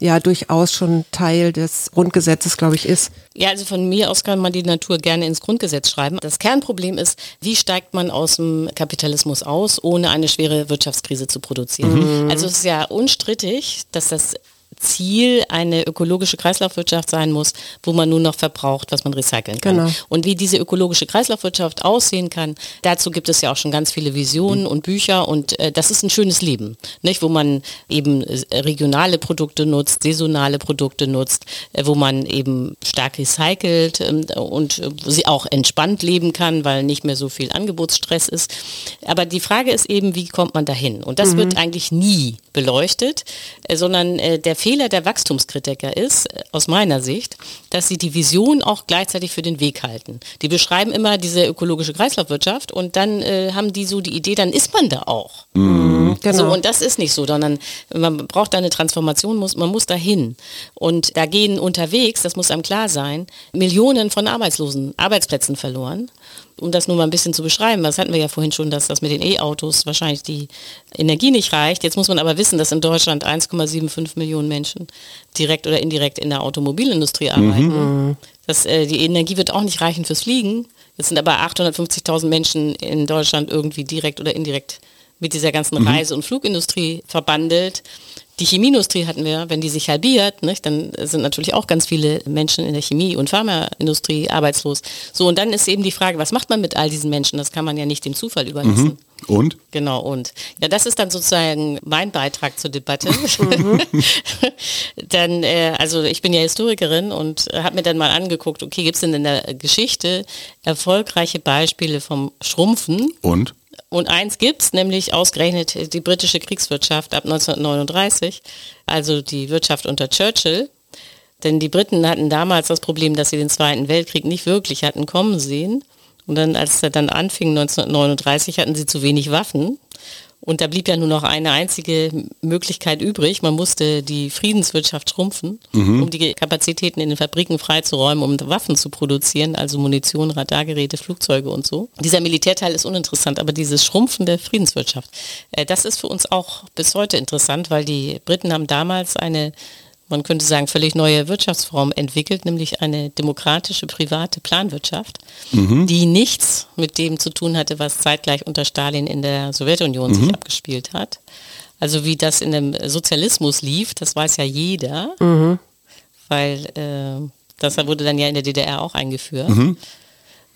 ja durchaus schon Teil des Grundgesetzes, glaube ich, ist. Ja, also von mir aus kann man die Natur gerne ins Grundgesetz schreiben. Das Kernproblem ist, wie steigt man aus dem Kapitalismus aus, ohne eine schwere Wirtschaftskrise zu produzieren. Mhm. Also es ist ja unstrittig, dass das Ziel eine ökologische Kreislaufwirtschaft sein muss, wo man nur noch verbraucht, was man recyceln kann. Genau. Und wie diese ökologische Kreislaufwirtschaft aussehen kann, dazu gibt es ja auch schon ganz viele Visionen mhm. und Bücher und äh, das ist ein schönes Leben, nicht? wo man eben äh, regionale Produkte nutzt, saisonale Produkte nutzt, äh, wo man eben stark recycelt ähm, und äh, sie auch entspannt leben kann, weil nicht mehr so viel Angebotsstress ist. Aber die Frage ist eben, wie kommt man dahin? Und das mhm. wird eigentlich nie beleuchtet, äh, sondern äh, der Fehler der Wachstumskritiker ist, äh, aus meiner Sicht, dass sie die Vision auch gleichzeitig für den Weg halten. Die beschreiben immer diese ökologische Kreislaufwirtschaft und dann äh, haben die so die Idee, dann ist man da auch. Mhm, genau. So, und das ist nicht so, sondern man braucht da eine Transformation, muss, man muss dahin. Und da gehen unterwegs, das muss einem klar sein, Millionen von Arbeitslosen, Arbeitsplätzen verloren. Um das nur mal ein bisschen zu beschreiben, das hatten wir ja vorhin schon, dass das mit den E-Autos wahrscheinlich die Energie nicht reicht. Jetzt muss man aber wissen, dass in Deutschland 1,75 Millionen Menschen direkt oder indirekt in der Automobilindustrie arbeiten. Mhm. Das, äh, die Energie wird auch nicht reichen fürs Fliegen. Jetzt sind aber 850.000 Menschen in Deutschland irgendwie direkt oder indirekt mit dieser ganzen mhm. Reise- und Flugindustrie verbandelt. Die Chemieindustrie hatten wir, wenn die sich halbiert, nicht, dann sind natürlich auch ganz viele Menschen in der Chemie- und Pharmaindustrie arbeitslos. So, und dann ist eben die Frage, was macht man mit all diesen Menschen? Das kann man ja nicht dem Zufall überlassen. Mhm. Und? Genau, und. Ja, das ist dann sozusagen mein Beitrag zur Debatte. Mhm. dann, äh, also ich bin ja Historikerin und äh, habe mir dann mal angeguckt, okay, gibt es denn in der Geschichte erfolgreiche Beispiele vom Schrumpfen? Und? Und eins gibt es, nämlich ausgerechnet die britische Kriegswirtschaft ab 1939, also die Wirtschaft unter Churchill. Denn die Briten hatten damals das Problem, dass sie den Zweiten Weltkrieg nicht wirklich hatten kommen sehen. Und dann, als er dann anfing, 1939, hatten sie zu wenig Waffen. Und da blieb ja nur noch eine einzige Möglichkeit übrig. Man musste die Friedenswirtschaft schrumpfen, mhm. um die Kapazitäten in den Fabriken freizuräumen, um Waffen zu produzieren, also Munition, Radargeräte, Flugzeuge und so. Dieser Militärteil ist uninteressant, aber dieses Schrumpfen der Friedenswirtschaft, äh, das ist für uns auch bis heute interessant, weil die Briten haben damals eine man könnte sagen, völlig neue Wirtschaftsform entwickelt, nämlich eine demokratische private Planwirtschaft, mhm. die nichts mit dem zu tun hatte, was zeitgleich unter Stalin in der Sowjetunion mhm. sich abgespielt hat. Also wie das in dem Sozialismus lief, das weiß ja jeder, mhm. weil äh, das wurde dann ja in der DDR auch eingeführt. Mhm.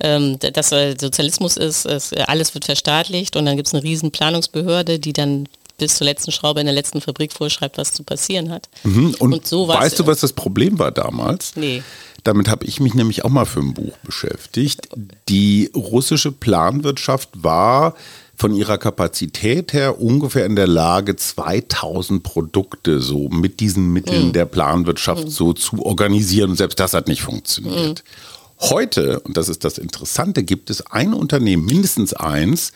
Ähm, dass Sozialismus ist, ist, alles wird verstaatlicht und dann gibt es eine riesen Planungsbehörde, die dann bis zur letzten Schraube in der letzten Fabrik vorschreibt, was zu passieren hat. Mhm. Und, und so weißt du, was das Problem war damals? Nee. Damit habe ich mich nämlich auch mal für ein Buch beschäftigt. Die russische Planwirtschaft war von ihrer Kapazität her ungefähr in der Lage, 2000 Produkte so mit diesen Mitteln mhm. der Planwirtschaft mhm. so zu organisieren. Und selbst das hat nicht funktioniert. Mhm. Heute, und das ist das Interessante, gibt es ein Unternehmen, mindestens eins,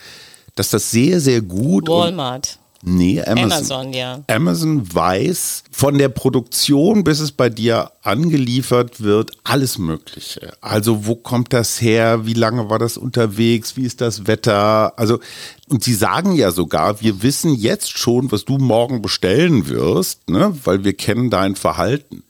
das das sehr, sehr gut. Walmart. Nee, Amazon. Amazon, ja. Amazon weiß von der Produktion, bis es bei dir angeliefert wird, alles Mögliche. Also wo kommt das her? Wie lange war das unterwegs? Wie ist das Wetter? Also, und sie sagen ja sogar, wir wissen jetzt schon, was du morgen bestellen wirst, ne? weil wir kennen dein Verhalten.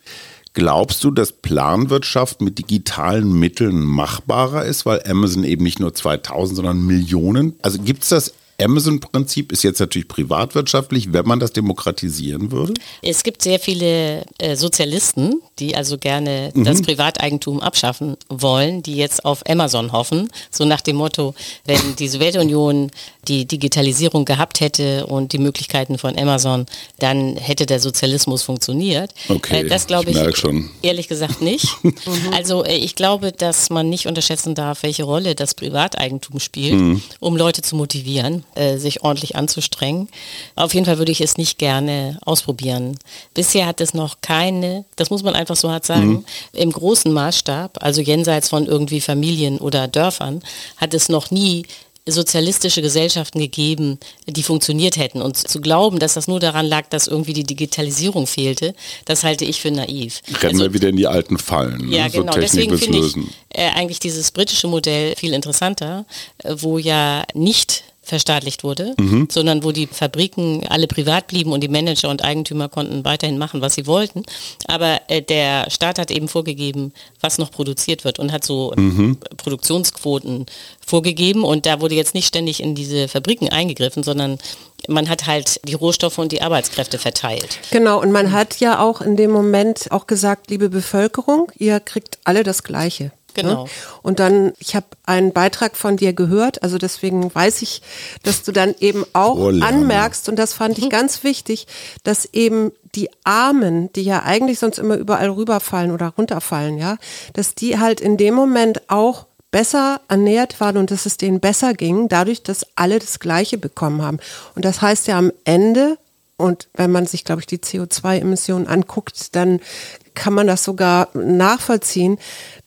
Glaubst du, dass Planwirtschaft mit digitalen Mitteln machbarer ist, weil Amazon eben nicht nur 2000, sondern Millionen? Also gibt es das Amazon-Prinzip ist jetzt natürlich privatwirtschaftlich, wenn man das demokratisieren würde? Es gibt sehr viele äh, Sozialisten, die also gerne mhm. das Privateigentum abschaffen wollen, die jetzt auf Amazon hoffen, so nach dem Motto, wenn die Sowjetunion die Digitalisierung gehabt hätte und die Möglichkeiten von Amazon, dann hätte der Sozialismus funktioniert. Okay, äh, das glaube ich, ich schon. ehrlich gesagt nicht. also äh, ich glaube, dass man nicht unterschätzen darf, welche Rolle das Privateigentum spielt, mhm. um Leute zu motivieren, äh, sich ordentlich anzustrengen. Auf jeden Fall würde ich es nicht gerne ausprobieren. Bisher hat es noch keine, das muss man einfach so hart sagen, mhm. im großen Maßstab, also jenseits von irgendwie Familien oder Dörfern, hat es noch nie sozialistische Gesellschaften gegeben, die funktioniert hätten. Und zu glauben, dass das nur daran lag, dass irgendwie die Digitalisierung fehlte, das halte ich für naiv. Rennen also, wir wieder in die alten Fallen. Ja, ne? genau. So Deswegen finde ich äh, eigentlich dieses britische Modell viel interessanter, äh, wo ja nicht verstaatlicht wurde, mhm. sondern wo die Fabriken alle privat blieben und die Manager und Eigentümer konnten weiterhin machen, was sie wollten. Aber äh, der Staat hat eben vorgegeben, was noch produziert wird und hat so mhm. Produktionsquoten vorgegeben und da wurde jetzt nicht ständig in diese Fabriken eingegriffen, sondern man hat halt die Rohstoffe und die Arbeitskräfte verteilt. Genau, und man hat ja auch in dem Moment auch gesagt, liebe Bevölkerung, ihr kriegt alle das Gleiche. Ne? Genau. Und dann, ich habe einen Beitrag von dir gehört, also deswegen weiß ich, dass du dann eben auch oh, anmerkst, und das fand ich ganz wichtig, dass eben die Armen, die ja eigentlich sonst immer überall rüberfallen oder runterfallen, ja, dass die halt in dem Moment auch besser ernährt waren und dass es denen besser ging, dadurch, dass alle das Gleiche bekommen haben. Und das heißt ja am Ende, und wenn man sich, glaube ich, die CO2-Emissionen anguckt, dann kann man das sogar nachvollziehen,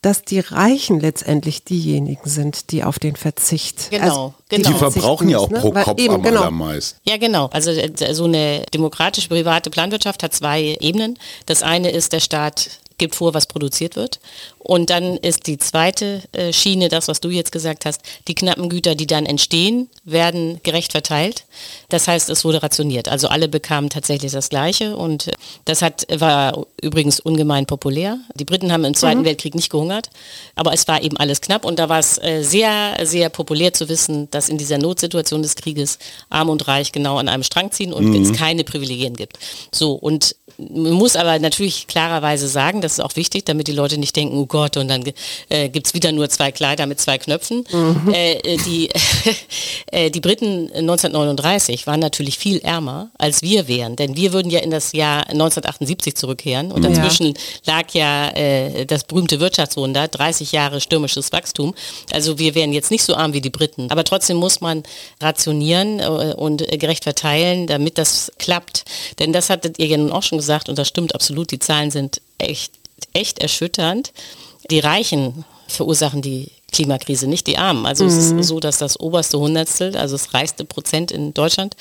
dass die Reichen letztendlich diejenigen sind, die auf den Verzicht. Genau, also, genau. Die verbrauchen ja auch ne? pro Kopf eben, am genau. allermeisten. Ja, genau. Also äh, so eine demokratische private Planwirtschaft hat zwei Ebenen. Das eine ist, der Staat gibt vor, was produziert wird. Und dann ist die zweite äh, Schiene, das, was du jetzt gesagt hast, die knappen Güter, die dann entstehen, werden gerecht verteilt. Das heißt, es wurde rationiert. Also alle bekamen tatsächlich das Gleiche und äh, das hat, war übrigens ungemein populär. Die Briten haben im Zweiten mhm. Weltkrieg nicht gehungert, aber es war eben alles knapp und da war es äh, sehr, sehr populär zu wissen, dass in dieser Notsituation des Krieges Arm und Reich genau an einem Strang ziehen und mhm. es keine Privilegien gibt. So, und man muss aber natürlich klarerweise sagen, das ist auch wichtig, damit die Leute nicht denken, oh Gott, und dann äh, gibt es wieder nur zwei Kleider mit zwei Knöpfen. Mhm. Äh, äh die, äh, die Briten 1939 waren natürlich viel ärmer, als wir wären, denn wir würden ja in das Jahr 1978 zurückkehren und dazwischen ja. lag ja äh, das berühmte Wirtschaftswunder, 30 Jahre stürmisches Wachstum. Also wir wären jetzt nicht so arm wie die Briten, aber trotzdem muss man rationieren äh, und gerecht verteilen, damit das klappt. Denn das hattet ihr ja nun auch schon gesagt, gesagt und das stimmt absolut, die Zahlen sind echt, echt erschütternd. Die Reichen verursachen die Klimakrise, nicht die Armen. Also mhm. es ist mhm. so, dass das oberste Hundertstel, also das reichste Prozent in Deutschland,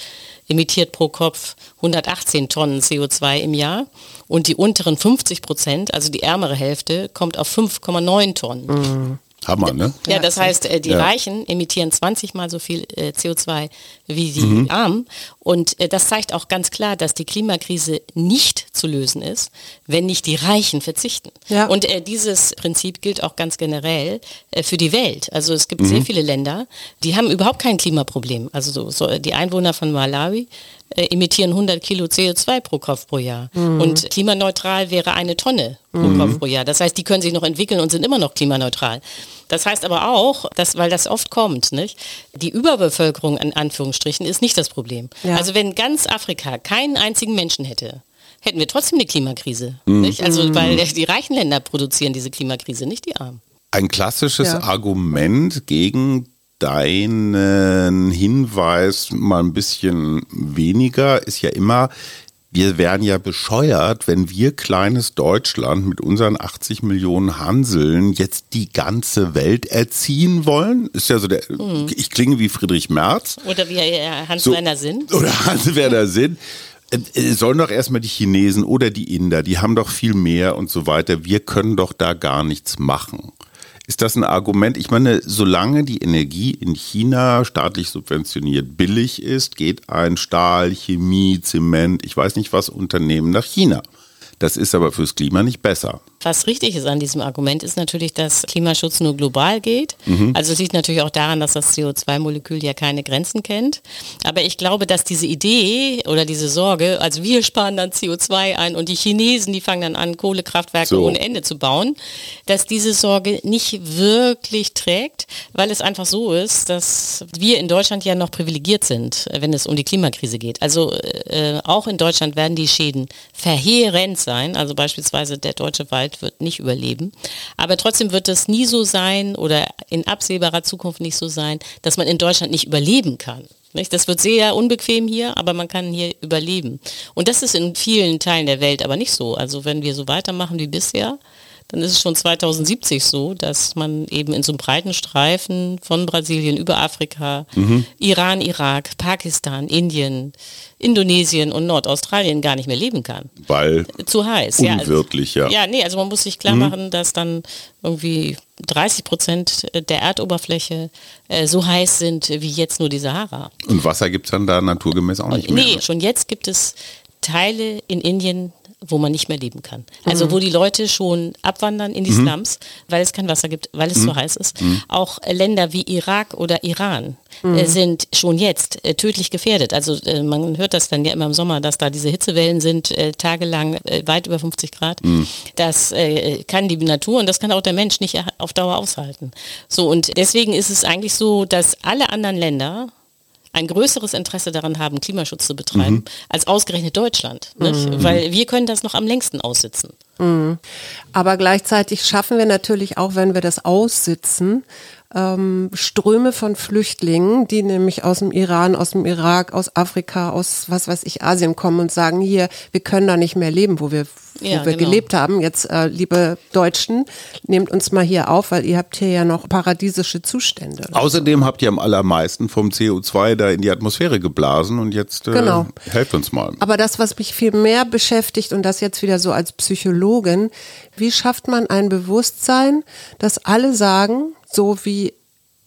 emittiert pro Kopf 118 Tonnen CO2 im Jahr und die unteren 50 Prozent, also die ärmere Hälfte, kommt auf 5,9 Tonnen. Mhm. Hammer, ne? Ja, das heißt, äh, die ja. Reichen emittieren 20 mal so viel äh, CO2 wie die mhm. Armen. Und äh, das zeigt auch ganz klar, dass die Klimakrise nicht zu lösen ist, wenn nicht die Reichen verzichten. Ja. Und dieses Prinzip gilt auch ganz generell für die Welt. Also es gibt mhm. sehr viele Länder, die haben überhaupt kein Klimaproblem. Also so, so die Einwohner von Malawi äh, emittieren 100 Kilo CO2 pro Kopf pro Jahr. Mhm. Und klimaneutral wäre eine Tonne pro mhm. Kopf pro Jahr. Das heißt, die können sich noch entwickeln und sind immer noch klimaneutral. Das heißt aber auch, dass, weil das oft kommt, nicht? die Überbevölkerung in Anführungsstrichen ist nicht das Problem. Ja. Also wenn ganz Afrika keinen einzigen Menschen hätte, hätten wir trotzdem eine Klimakrise. Mhm. Nicht? Also weil die reichen Länder produzieren diese Klimakrise, nicht die Armen. Ein klassisches ja. Argument gegen deinen Hinweis mal ein bisschen weniger ist ja immer, wir wären ja bescheuert, wenn wir kleines Deutschland mit unseren 80 Millionen Hanseln jetzt die ganze Welt erziehen wollen. Ist ja so der, mhm. ich klinge wie Friedrich Merz. Oder wie Hans-Werner so, Sinn. Oder Hans-Werner Sinn. Äh, es sollen doch erstmal die Chinesen oder die Inder, die haben doch viel mehr und so weiter. Wir können doch da gar nichts machen. Ist das ein Argument? Ich meine, solange die Energie in China staatlich subventioniert billig ist, geht ein Stahl, Chemie, Zement, ich weiß nicht was Unternehmen nach China. Das ist aber fürs Klima nicht besser. Was richtig ist an diesem Argument, ist natürlich, dass Klimaschutz nur global geht. Mhm. Also es liegt natürlich auch daran, dass das CO2-Molekül ja keine Grenzen kennt. Aber ich glaube, dass diese Idee oder diese Sorge, also wir sparen dann CO2 ein und die Chinesen, die fangen dann an, Kohlekraftwerke so. ohne Ende zu bauen, dass diese Sorge nicht wirklich trägt, weil es einfach so ist, dass wir in Deutschland ja noch privilegiert sind, wenn es um die Klimakrise geht. Also äh, auch in Deutschland werden die Schäden verheerend sein. Also beispielsweise der deutsche Wald wird nicht überleben. Aber trotzdem wird es nie so sein oder in absehbarer Zukunft nicht so sein, dass man in Deutschland nicht überleben kann. Das wird sehr unbequem hier, aber man kann hier überleben. Und das ist in vielen Teilen der Welt aber nicht so. Also wenn wir so weitermachen wie bisher, dann ist es schon 2070 so, dass man eben in so einem breiten Streifen von Brasilien über Afrika, mhm. Iran, Irak, Pakistan, Indien, Indonesien und Nordaustralien gar nicht mehr leben kann. Weil zu heiß. Unwirtlich, ja. Also, ja, nee, also man muss sich klar mhm. machen, dass dann irgendwie 30 Prozent der Erdoberfläche äh, so heiß sind wie jetzt nur die Sahara. Und Wasser gibt es dann da naturgemäß auch nicht mehr? Nee, schon jetzt gibt es Teile in Indien, wo man nicht mehr leben kann. Also mhm. wo die Leute schon abwandern in die mhm. Slums, weil es kein Wasser gibt, weil es mhm. so heiß ist. Mhm. Auch Länder wie Irak oder Iran äh, mhm. sind schon jetzt äh, tödlich gefährdet. Also äh, man hört das dann ja immer im Sommer, dass da diese Hitzewellen sind, äh, tagelang äh, weit über 50 Grad. Mhm. Das äh, kann die Natur und das kann auch der Mensch nicht auf Dauer aushalten. So und deswegen ist es eigentlich so, dass alle anderen Länder ein größeres Interesse daran haben, Klimaschutz zu betreiben, mhm. als ausgerechnet Deutschland. Mhm. Weil wir können das noch am längsten aussitzen. Mhm. Aber gleichzeitig schaffen wir natürlich auch, wenn wir das aussitzen, ähm, Ströme von Flüchtlingen, die nämlich aus dem Iran, aus dem Irak, aus Afrika, aus was weiß ich, Asien kommen und sagen, hier, wir können da nicht mehr leben, wo wir, wo Ja, wir genau. gelebt haben. Jetzt, äh, liebe Deutschen, nehmt uns mal hier auf, weil ihr habt hier ja noch paradiesische Zustände. Außerdem habt ihr am allermeisten vom CO2 da in die Atmosphäre geblasen und jetzt äh, Genau. helft uns mal. Aber das, was mich viel mehr beschäftigt und das jetzt wieder so als Psychologin, wie schafft man ein Bewusstsein, dass alle sagen, so wie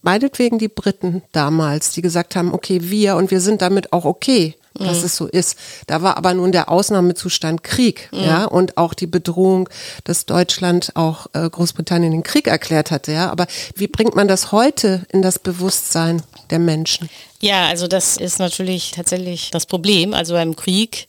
meinetwegen die Briten damals, die gesagt haben, okay, wir und wir sind damit auch okay, dass es so ist. Da war aber nun der Ausnahmezustand Krieg, ja, und auch die Bedrohung, dass Deutschland auch äh, Großbritannien den Krieg erklärt hatte, ja. Aber wie bringt man das heute in das Bewusstsein der Menschen? Ja, also das ist natürlich tatsächlich das Problem. Also beim Krieg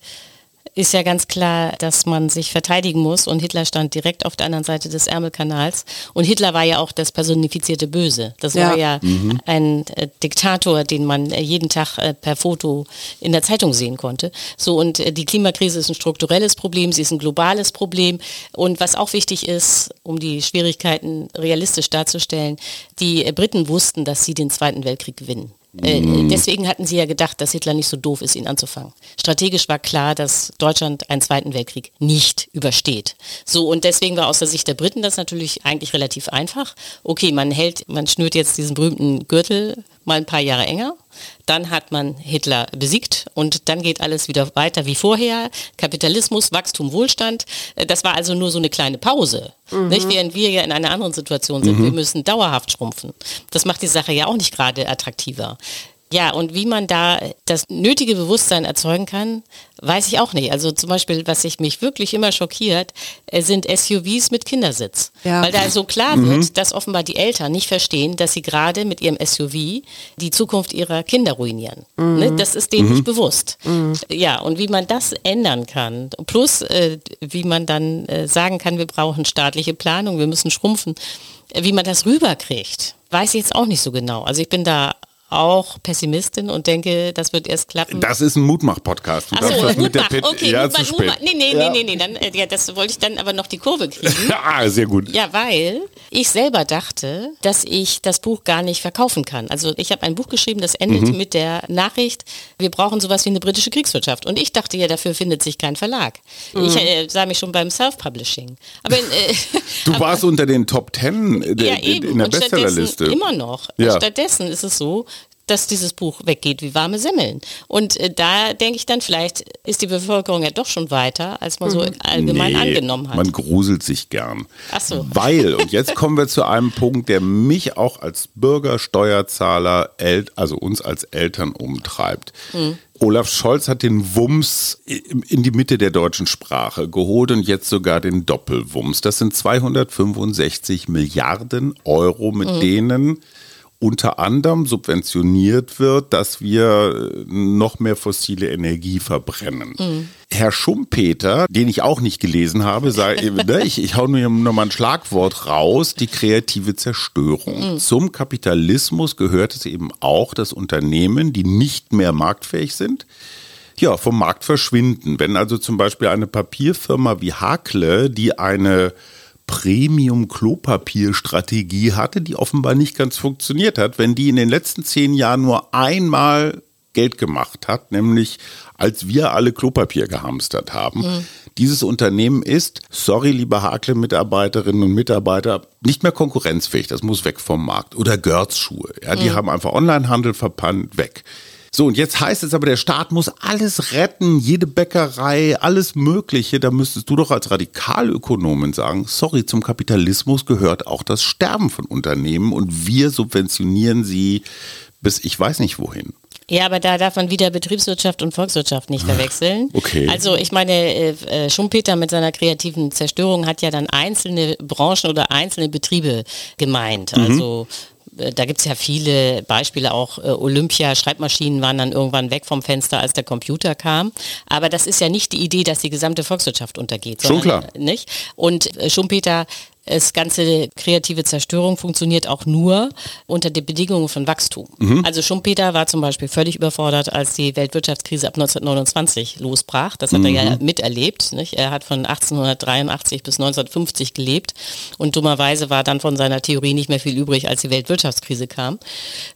ist ja ganz klar, dass man sich verteidigen muss und Hitler stand direkt auf der anderen Seite des Ärmelkanals und Hitler war ja auch das personifizierte Böse. Das war Ja. ja ein äh, Diktator, den man äh, jeden Tag äh, per Foto in der Zeitung sehen konnte. So und die Klimakrise ist ein strukturelles Problem, sie ist ein globales Problem und was auch wichtig ist, um die Schwierigkeiten realistisch darzustellen, die Briten wussten, dass sie den Zweiten Weltkrieg gewinnen. Äh, deswegen hatten sie ja gedacht, dass Hitler nicht so doof ist, ihn anzufangen. Strategisch war klar, dass Deutschland einen Zweiten Weltkrieg nicht übersteht. So, und deswegen war aus der Sicht der Briten das natürlich eigentlich relativ einfach. Okay, man hält, man schnürt jetzt diesen berühmten Gürtel mal ein paar Jahre enger. Dann hat man Hitler besiegt und dann geht alles wieder weiter wie vorher. Kapitalismus, Wachstum, Wohlstand. Äh, Das war also nur so eine kleine Pause. Nicht? Während wir ja in einer anderen Situation sind. Wir müssen dauerhaft schrumpfen. Das macht die Sache ja auch nicht gerade attraktiver. Ja, und wie man da das nötige Bewusstsein erzeugen kann, weiß ich auch nicht. Also zum Beispiel, was sich mich wirklich immer schockiert, äh, sind SUVs mit Kindersitz. Ja. Weil da so klar wird, dass offenbar die Eltern nicht verstehen, dass sie gerade mit ihrem SUV die Zukunft ihrer Kinder ruinieren. Ne? Das ist denen nicht bewusst. Ja, und wie man das ändern kann, plus äh, wie man dann äh, sagen kann, wir brauchen staatliche Planung, wir müssen schrumpfen, äh, wie man das rüberkriegt, weiß ich jetzt auch nicht so genau. Also ich bin da auch Pessimistin und denke, das wird erst klappen. Das ist ein Mutmach-Podcast. Du Achso, darfst das mit der Mutmach, okay, ja, Mutmach, zu spät. Mutmach. Nee, nee, ja. nee, nee, nee, dann, äh, ja, das wollte ich dann aber noch die Kurve kriegen. ah, sehr gut. Ja, weil ich selber dachte, dass ich das Buch gar nicht verkaufen kann. Also ich habe ein Buch geschrieben, das endete mit der Nachricht, wir brauchen sowas wie eine britische Kriegswirtschaft. Und ich dachte ja, dafür findet sich kein Verlag. Ich äh, sah mich schon beim Self-Publishing. Aber, in, äh, Du aber- warst unter den Top Ten der, ja, eben. in der Bestsellerliste. immer noch. Ja. Stattdessen ist es so, dass dieses Buch weggeht wie warme Semmeln. Und äh, da denke ich dann, vielleicht ist die Bevölkerung ja doch schon weiter, als man so allgemein Nee, angenommen hat. Man gruselt sich gern. Ach so. Weil, und jetzt kommen wir zu einem Punkt, der mich auch als Bürger, Steuerzahler, El also uns als Eltern umtreibt. Hm. Olaf Scholz hat den Wumms in die Mitte der deutschen Sprache geholt und jetzt sogar den Doppelwumms. Das sind 265 Milliarden Euro, mit Hm. denen unter anderem subventioniert wird, dass wir äh, noch mehr fossile Energie verbrennen. Herr Schumpeter, den ich auch nicht gelesen habe, sagt, ne, ich, ich hau nur noch mal ein Schlagwort raus, die kreative Zerstörung. Zum Kapitalismus gehört es eben auch, dass Unternehmen, die nicht mehr marktfähig sind, ja, vom Markt verschwinden. Wenn also zum Beispiel eine Papierfirma wie Hakle, die eine Premium-Klopapier-Strategie hatte, die offenbar nicht ganz funktioniert hat, wenn die in den letzten zehn Jahren nur einmal Geld gemacht hat, nämlich als wir alle Klopapier gehamstert haben. Dieses Unternehmen ist, sorry, liebe Hakle-Mitarbeiterinnen und Mitarbeiter, nicht mehr konkurrenzfähig. Das muss weg vom Markt. Oder Görz-Schuhe. Ja, die haben einfach Onlinehandel verpannt, weg. So, und jetzt heißt es aber, der Staat muss alles retten, jede Bäckerei, alles Mögliche. Da müsstest du doch als Radikalökonomin sagen, sorry, zum Kapitalismus gehört auch das Sterben von Unternehmen und wir subventionieren sie bis ich weiß nicht wohin. Ja, aber da darf man wieder Betriebswirtschaft und Volkswirtschaft nicht verwechseln. okay. Also ich meine, äh, äh, Schumpeter mit seiner kreativen Zerstörung hat ja dann einzelne Branchen oder einzelne Betriebe gemeint. Also äh, da gibt es ja viele Beispiele, auch äh, Olympia, Schreibmaschinen waren dann irgendwann weg vom Fenster, als der Computer kam. Aber das ist ja nicht die Idee, dass die gesamte Volkswirtschaft untergeht. Schon klar. äh, Nicht? Und äh, Schumpeter das ganze kreative Zerstörung funktioniert auch nur unter den Bedingungen von Wachstum. Mhm. Also Schumpeter war zum Beispiel völlig überfordert, als die Weltwirtschaftskrise ab 1929 losbrach. Das hat mhm. er ja mhm. miterlebt. Nicht? Er hat von 1883 bis 1950 gelebt und dummerweise war dann von seiner Theorie nicht mehr viel übrig, als die Weltwirtschaftskrise kam.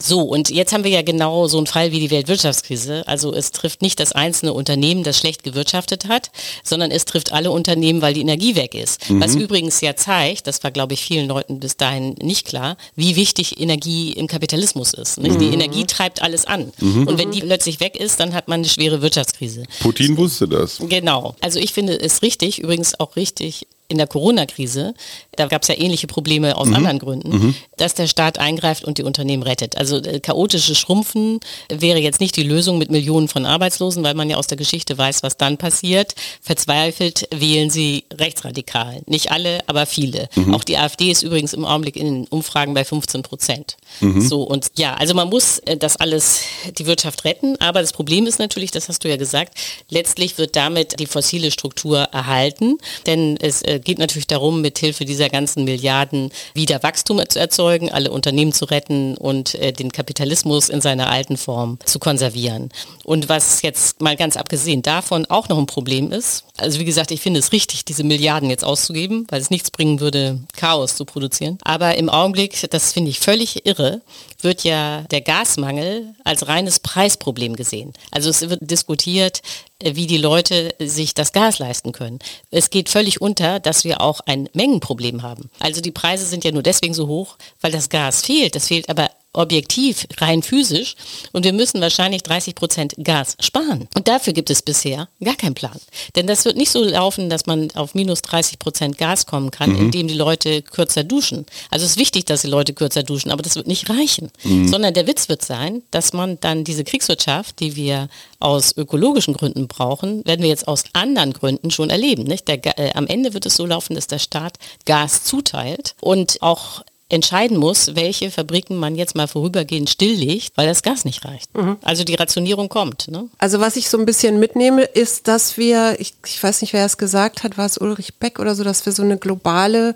So, und jetzt haben wir ja genau so einen Fall wie die Weltwirtschaftskrise. Also es trifft nicht das einzelne Unternehmen, das schlecht gewirtschaftet hat, sondern es trifft alle Unternehmen, weil die Energie weg ist. Mhm. Was übrigens ja zeigt, das war glaube ich vielen Leuten bis dahin nicht klar, wie wichtig Energie im Kapitalismus ist. Mhm. Die Energie treibt alles an. Mhm. Und wenn die plötzlich weg ist, dann hat man eine schwere Wirtschaftskrise. Putin wusste das. Genau. Also ich finde es richtig, übrigens auch richtig, in der Corona-Krise, da gab es ja ähnliche Probleme aus mhm. anderen Gründen, mhm. dass der Staat eingreift und die Unternehmen rettet. Also äh, chaotische Schrumpfen wäre jetzt nicht die Lösung mit Millionen von Arbeitslosen, weil man ja aus der Geschichte weiß, was dann passiert. Verzweifelt wählen sie rechtsradikal. Nicht alle, aber viele. Mhm. Auch die AfD ist übrigens im Augenblick in den Umfragen bei 15 Prozent. Mhm. So und ja, also man muss äh, das alles, die Wirtschaft retten, aber das Problem ist natürlich, das hast du ja gesagt, letztlich wird damit die fossile Struktur erhalten, denn es äh, geht natürlich darum, mit Hilfe dieser ganzen Milliarden wieder Wachstum zu erzeugen, alle Unternehmen zu retten und äh, den Kapitalismus in seiner alten Form zu konservieren. Und was jetzt mal ganz abgesehen davon auch noch ein Problem ist, also wie gesagt, ich finde es richtig, diese Milliarden jetzt auszugeben, weil es nichts bringen würde, Chaos zu produzieren. Aber im Augenblick, das finde ich völlig irre, wird ja der Gasmangel als reines Preisproblem gesehen. Also es wird diskutiert, äh, wie die Leute sich das Gas leisten können. Es geht völlig unter, dass wir auch ein Mengenproblem haben. Also die Preise sind ja nur deswegen so hoch, weil das Gas fehlt. Das fehlt aber objektiv, rein physisch. Und wir müssen wahrscheinlich 30 Prozent Gas sparen. Und dafür gibt es bisher gar keinen Plan. Denn das wird nicht so laufen, dass man auf minus 30 Prozent Gas kommen kann, mhm. indem die Leute kürzer duschen. Also es ist wichtig, dass die Leute kürzer duschen, aber das wird nicht reichen. Mhm. Sondern der Witz wird sein, dass man dann diese Kriegswirtschaft, die wir aus ökologischen Gründen brauchen, werden wir jetzt aus anderen Gründen schon erleben. Nicht? Der, äh, am Ende wird es so laufen, dass der Staat Gas zuteilt und auch entscheiden muss, welche Fabriken man jetzt mal vorübergehend stilllegt, weil das Gas nicht reicht. Mhm. Also die Rationierung kommt. Ne? Also was ich so ein bisschen mitnehme, ist, dass wir, ich, ich weiß nicht, wer es gesagt hat, war es Ulrich Beck oder so, dass wir so eine globale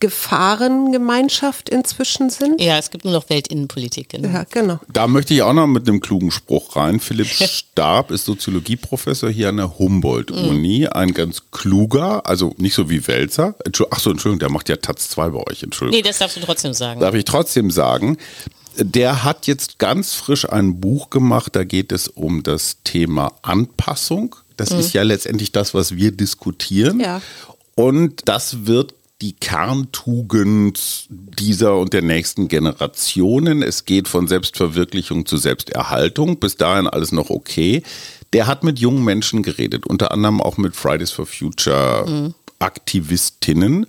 Gefahrengemeinschaft inzwischen sind. Ja, es gibt nur noch Weltinnenpolitik. Genau. Ja, genau. Da möchte ich auch noch mit einem klugen Spruch rein. Philipp Stab ist Soziologieprofessor hier an der Humboldt-Uni. Mhm. Ein ganz kluger, also nicht so wie Welzer. Achso, Entschuldigung, der macht ja Taz 2 bei euch. Entschuldigung. Nee, das darfst du trotzdem sagen. Darf ich trotzdem sagen. Der hat jetzt ganz frisch ein Buch gemacht, da geht es um das Thema Anpassung. Das mhm. ist ja letztendlich das, was wir diskutieren. Ja. Und das wird die Kerntugend dieser und der nächsten Generationen. Es geht von Selbstverwirklichung zu Selbsterhaltung. Bis dahin alles noch okay. Der hat mit jungen Menschen geredet, unter anderem auch mit Fridays for Future mhm. Aktivistinnen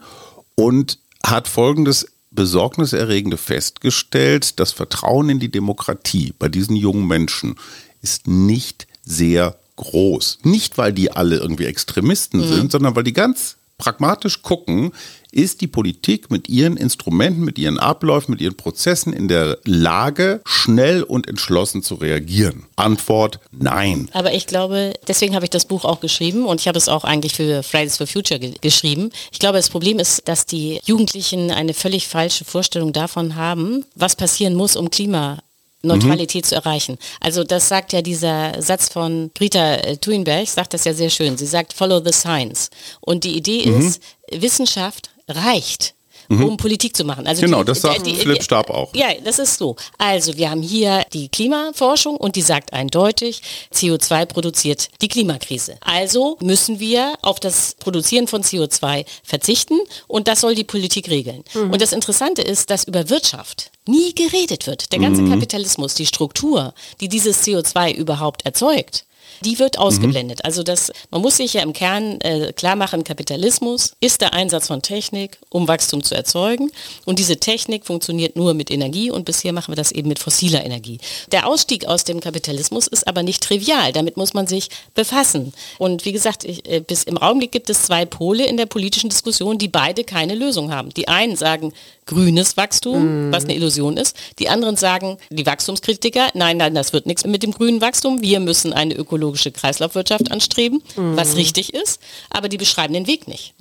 und hat folgendes besorgniserregende festgestellt, das Vertrauen in die Demokratie bei diesen jungen Menschen ist nicht sehr groß. Nicht, weil die alle irgendwie Extremisten mhm. sind, sondern weil die ganz pragmatisch gucken, ist die Politik mit ihren Instrumenten, mit ihren Abläufen, mit ihren Prozessen in der Lage, schnell und entschlossen zu reagieren? Antwort nein. Aber ich glaube, deswegen habe ich das Buch auch geschrieben und ich habe es auch eigentlich für Fridays for Future ge geschrieben. Ich glaube, das Problem ist, dass die Jugendlichen eine völlig falsche Vorstellung davon haben, was passieren muss, um Klima Neutralität mhm. zu erreichen. Also das sagt ja dieser Satz von Greta äh, Thunberg, sagt das ja sehr schön. Sie sagt, follow the science. Und die Idee mhm. ist, Wissenschaft reicht mhm. um Politik zu machen. Also genau, die, das sagt die, die, Philipp Stab auch. Ja, das ist so. Also wir haben hier die Klimaforschung und die sagt eindeutig, CO2 produziert die Klimakrise. Also müssen wir auf das Produzieren von CO2 verzichten und das soll die Politik regeln. Mhm. Und das Interessante ist, dass über Wirtschaft nie geredet wird. Der ganze mhm. Kapitalismus, die Struktur, die dieses CO2 überhaupt erzeugt, die wird ausgeblendet. Mhm. Also das, man muss sich ja im Kern äh, klar machen, Kapitalismus ist der Einsatz von Technik, um Wachstum zu erzeugen. Und diese Technik funktioniert nur mit Energie und bisher machen wir das eben mit fossiler Energie. Der Ausstieg aus dem Kapitalismus ist aber nicht trivial. Damit muss man sich befassen. Und wie gesagt, ich, äh, bis im Augenblick gibt es zwei Pole in der politischen Diskussion, die beide keine Lösung haben. Die einen sagen, grünes Wachstum, was eine Illusion ist. Die anderen sagen, die Wachstumskritiker, nein, nein, das wird nichts mit dem grünen Wachstum. Wir müssen eine ökologische Kreislaufwirtschaft anstreben, was richtig ist. Aber die beschreiben den Weg nicht.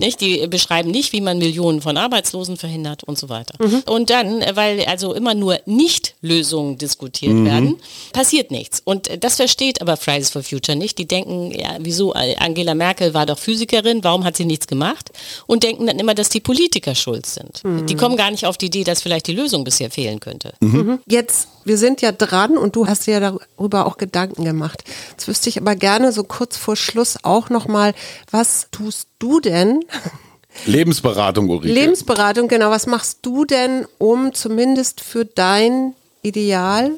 nicht. Die beschreiben nicht, wie man Millionen von Arbeitslosen verhindert und so weiter. Und dann, weil also immer nur Nicht-Lösungen diskutiert werden, passiert nichts. Und das versteht aber Fridays for Future nicht. Die denken, ja, wieso, Angela Merkel war doch Physikerin, warum hat sie nichts gemacht? Und denken dann immer, dass die Politiker schuld sind. Die kommen gar nicht auf die Idee, dass vielleicht die Lösung bisher fehlen könnte. Jetzt, wir sind ja dran und du hast dir ja darüber auch Gedanken gemacht. Jetzt wüsste ich aber gerne so kurz vor Schluss auch nochmal, was tust du denn? Lebensberatung, Ulrike. Lebensberatung, genau. Was machst du denn, um zumindest für dein Ideal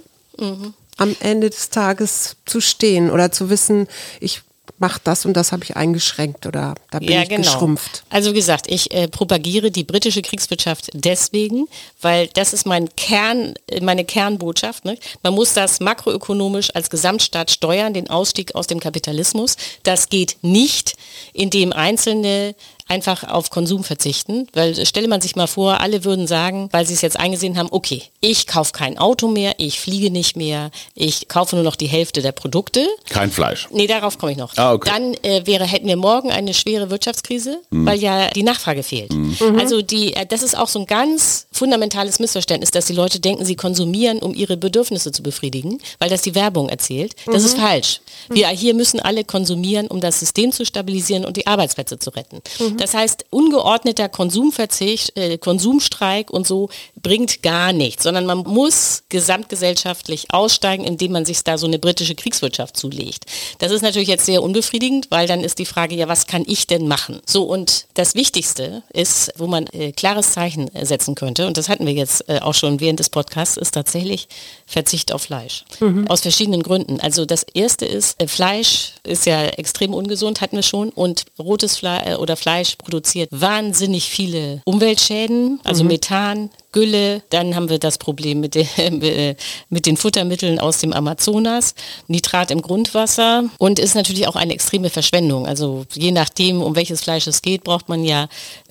am Ende des Tages zu stehen oder zu wissen, ich mache das und das habe ich eingeschränkt oder da bin ich geschrumpft. Also wie gesagt, ich äh, propagiere die britische Kriegswirtschaft deswegen, weil das ist mein Kern, äh, meine Kernbotschaft. Ne? Man muss das makroökonomisch als Gesamtstaat steuern, den Ausstieg aus dem Kapitalismus. Das geht nicht, indem einzelne einfach auf Konsum verzichten, weil stelle man sich mal vor, alle würden sagen, weil sie es jetzt eingesehen haben, okay, ich kaufe kein Auto mehr, ich fliege nicht mehr, ich kaufe nur noch die Hälfte der Produkte. Kein Fleisch. Nee, darauf komme ich noch. Ah, okay. Dann äh, wäre, hätten wir morgen eine schwere Wirtschaftskrise, weil ja die Nachfrage fehlt. Also die, äh, das ist auch so ein ganz fundamentales Missverständnis, dass die Leute denken, sie konsumieren, um ihre Bedürfnisse zu befriedigen, weil das die Werbung erzählt. Das ist falsch. Wir hier müssen alle konsumieren, um das System zu stabilisieren und die Arbeitsplätze zu retten. Das heißt, ungeordneter Konsumverzicht, äh, Konsumstreik und so bringt gar nichts, sondern man muss gesamtgesellschaftlich aussteigen, indem man sich da so eine britische Kriegswirtschaft zulegt. Das ist natürlich jetzt sehr unbefriedigend, weil dann ist die Frage, ja, was kann ich denn machen? So, und das Wichtigste ist, wo man äh, klares Zeichen äh, setzen könnte, und das hatten wir jetzt äh, auch schon während des Podcasts, ist tatsächlich Verzicht auf Fleisch. Aus verschiedenen Gründen. Also das erste ist, äh, Fleisch ist ja extrem ungesund, hatten wir schon, und rotes Fleisch oder Fleisch produziert. Wahnsinnig viele Umweltschäden, also Methan, Gülle, dann haben wir das Problem mit, den- äh, mit den Futtermitteln aus dem Amazonas, Nitrat im Grundwasser und ist natürlich auch eine extreme Verschwendung. Also je nachdem, um welches Fleisch es geht, braucht man ja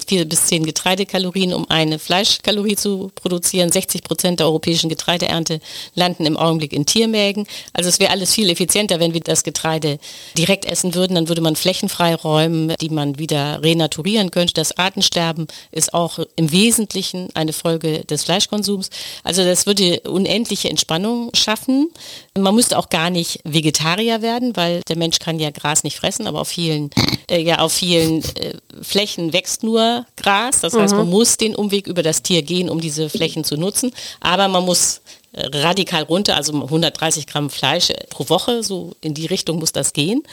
vier bis zehn Getreidekalorien, um eine Fleischkalorie zu produzieren. 60 Prozent der europäischen Getreideernte landen im Augenblick in Tiermägen. Also es wäre alles viel effizienter, wenn wir das Getreide direkt essen würden. Dann würde man Flächen freiräumen, die man wieder renaturieren könnte. Das Artensterben ist auch im Wesentlichen eine Folge des Fleischkonsums. Also das würde unendliche Entspannung schaffen. Man müsste auch gar nicht Vegetarier werden, weil der Mensch kann ja Gras nicht fressen, aber auf vielen, äh, ja, auf vielen äh, Flächen wächst nur Gras. Das heißt, man muss den Umweg über das Tier gehen, um diese Flächen zu nutzen. Aber man muss äh, radikal runter, also 130 Gramm Fleisch äh, pro Woche, so in die Richtung muss das gehen.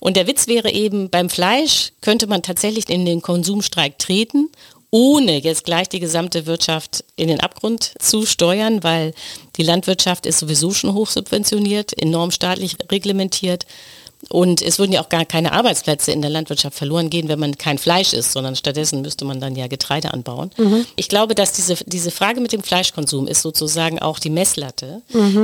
Und der Witz wäre eben, beim Fleisch könnte man tatsächlich in den Konsumstreik treten, ohne jetzt gleich die gesamte Wirtschaft in den Abgrund zu steuern, weil die Landwirtschaft ist sowieso schon hochsubventioniert, enorm staatlich reglementiert. Und es würden ja auch gar keine Arbeitsplätze in der Landwirtschaft verloren gehen, wenn man kein Fleisch isst, sondern stattdessen müsste man dann ja Getreide anbauen. Ich glaube, dass diese, diese Frage mit dem Fleischkonsum ist sozusagen auch die Messlatte,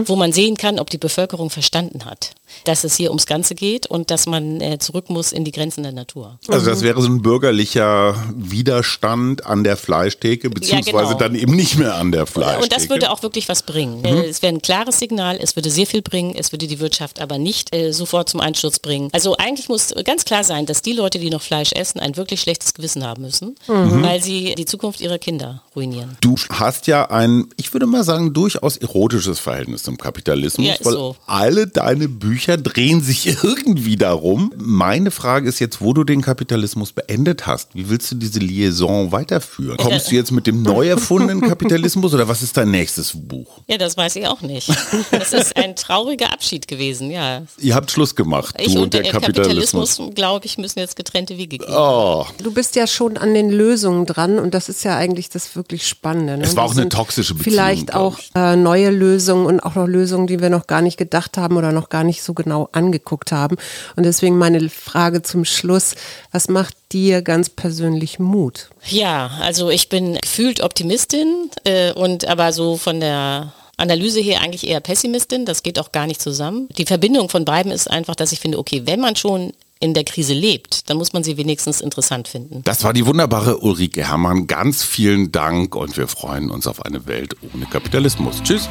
wo man sehen kann, ob die Bevölkerung verstanden hat, dass es hier ums Ganze geht und dass man äh, zurück muss in die Grenzen der Natur. Also das wäre so ein bürgerlicher Widerstand an der Fleischtheke, beziehungsweise genau. dann eben nicht mehr an der Fleischtheke. Und das würde auch wirklich was bringen. Äh, Es wäre ein klares Signal, es würde sehr viel bringen, es würde die Wirtschaft aber nicht äh, sofort zum Einsturz bringen. Also eigentlich muss ganz klar sein, dass die Leute, die noch Fleisch essen, ein wirklich schlechtes Gewissen haben müssen, weil sie die Zukunft ihrer Kinder ruinieren. Du hast ja ein, ich würde mal sagen, durchaus erotisches Verhältnis zum Kapitalismus, Ja, weil so. alle deine Bücher drehen sich irgendwie darum. Meine Frage ist jetzt, wo du den Kapitalismus beendet hast. Wie willst du diese Liaison weiterführen? Kommst du jetzt mit dem neu erfundenen Kapitalismus oder was ist dein nächstes Buch? Ja, das weiß ich auch nicht. Das ist ein trauriger Abschied gewesen, ja. Ihr habt Schluss gemacht, Ich du und und der der Kapitalismus. Kapitalismus, glaube ich, müssen jetzt getrennte Wege gehen. Oh, Du bist ja schon an den Lösungen dran und das ist ja eigentlich das wirklich Spannende. Ne? Es war auch eine toxische Beziehung, Vielleicht auch ich. äh, neue Lösungen und auch noch Lösungen, die wir noch gar nicht gedacht haben oder noch gar nicht so genau angeguckt haben. Und deswegen meine Frage zum Schluss, was macht dir ganz persönlich Mut? Ja, also ich bin gefühlt Optimistin äh, und aber so von der Analyse her eigentlich eher Pessimistin. Das geht auch gar nicht zusammen. Die Verbindung von beiden ist einfach, dass ich finde, okay, wenn man schon in der Krise lebt, dann muss man sie wenigstens interessant finden. Das war die wunderbare Ulrike Herrmann. Ganz vielen Dank und wir freuen uns auf eine Welt ohne Kapitalismus. Tschüss.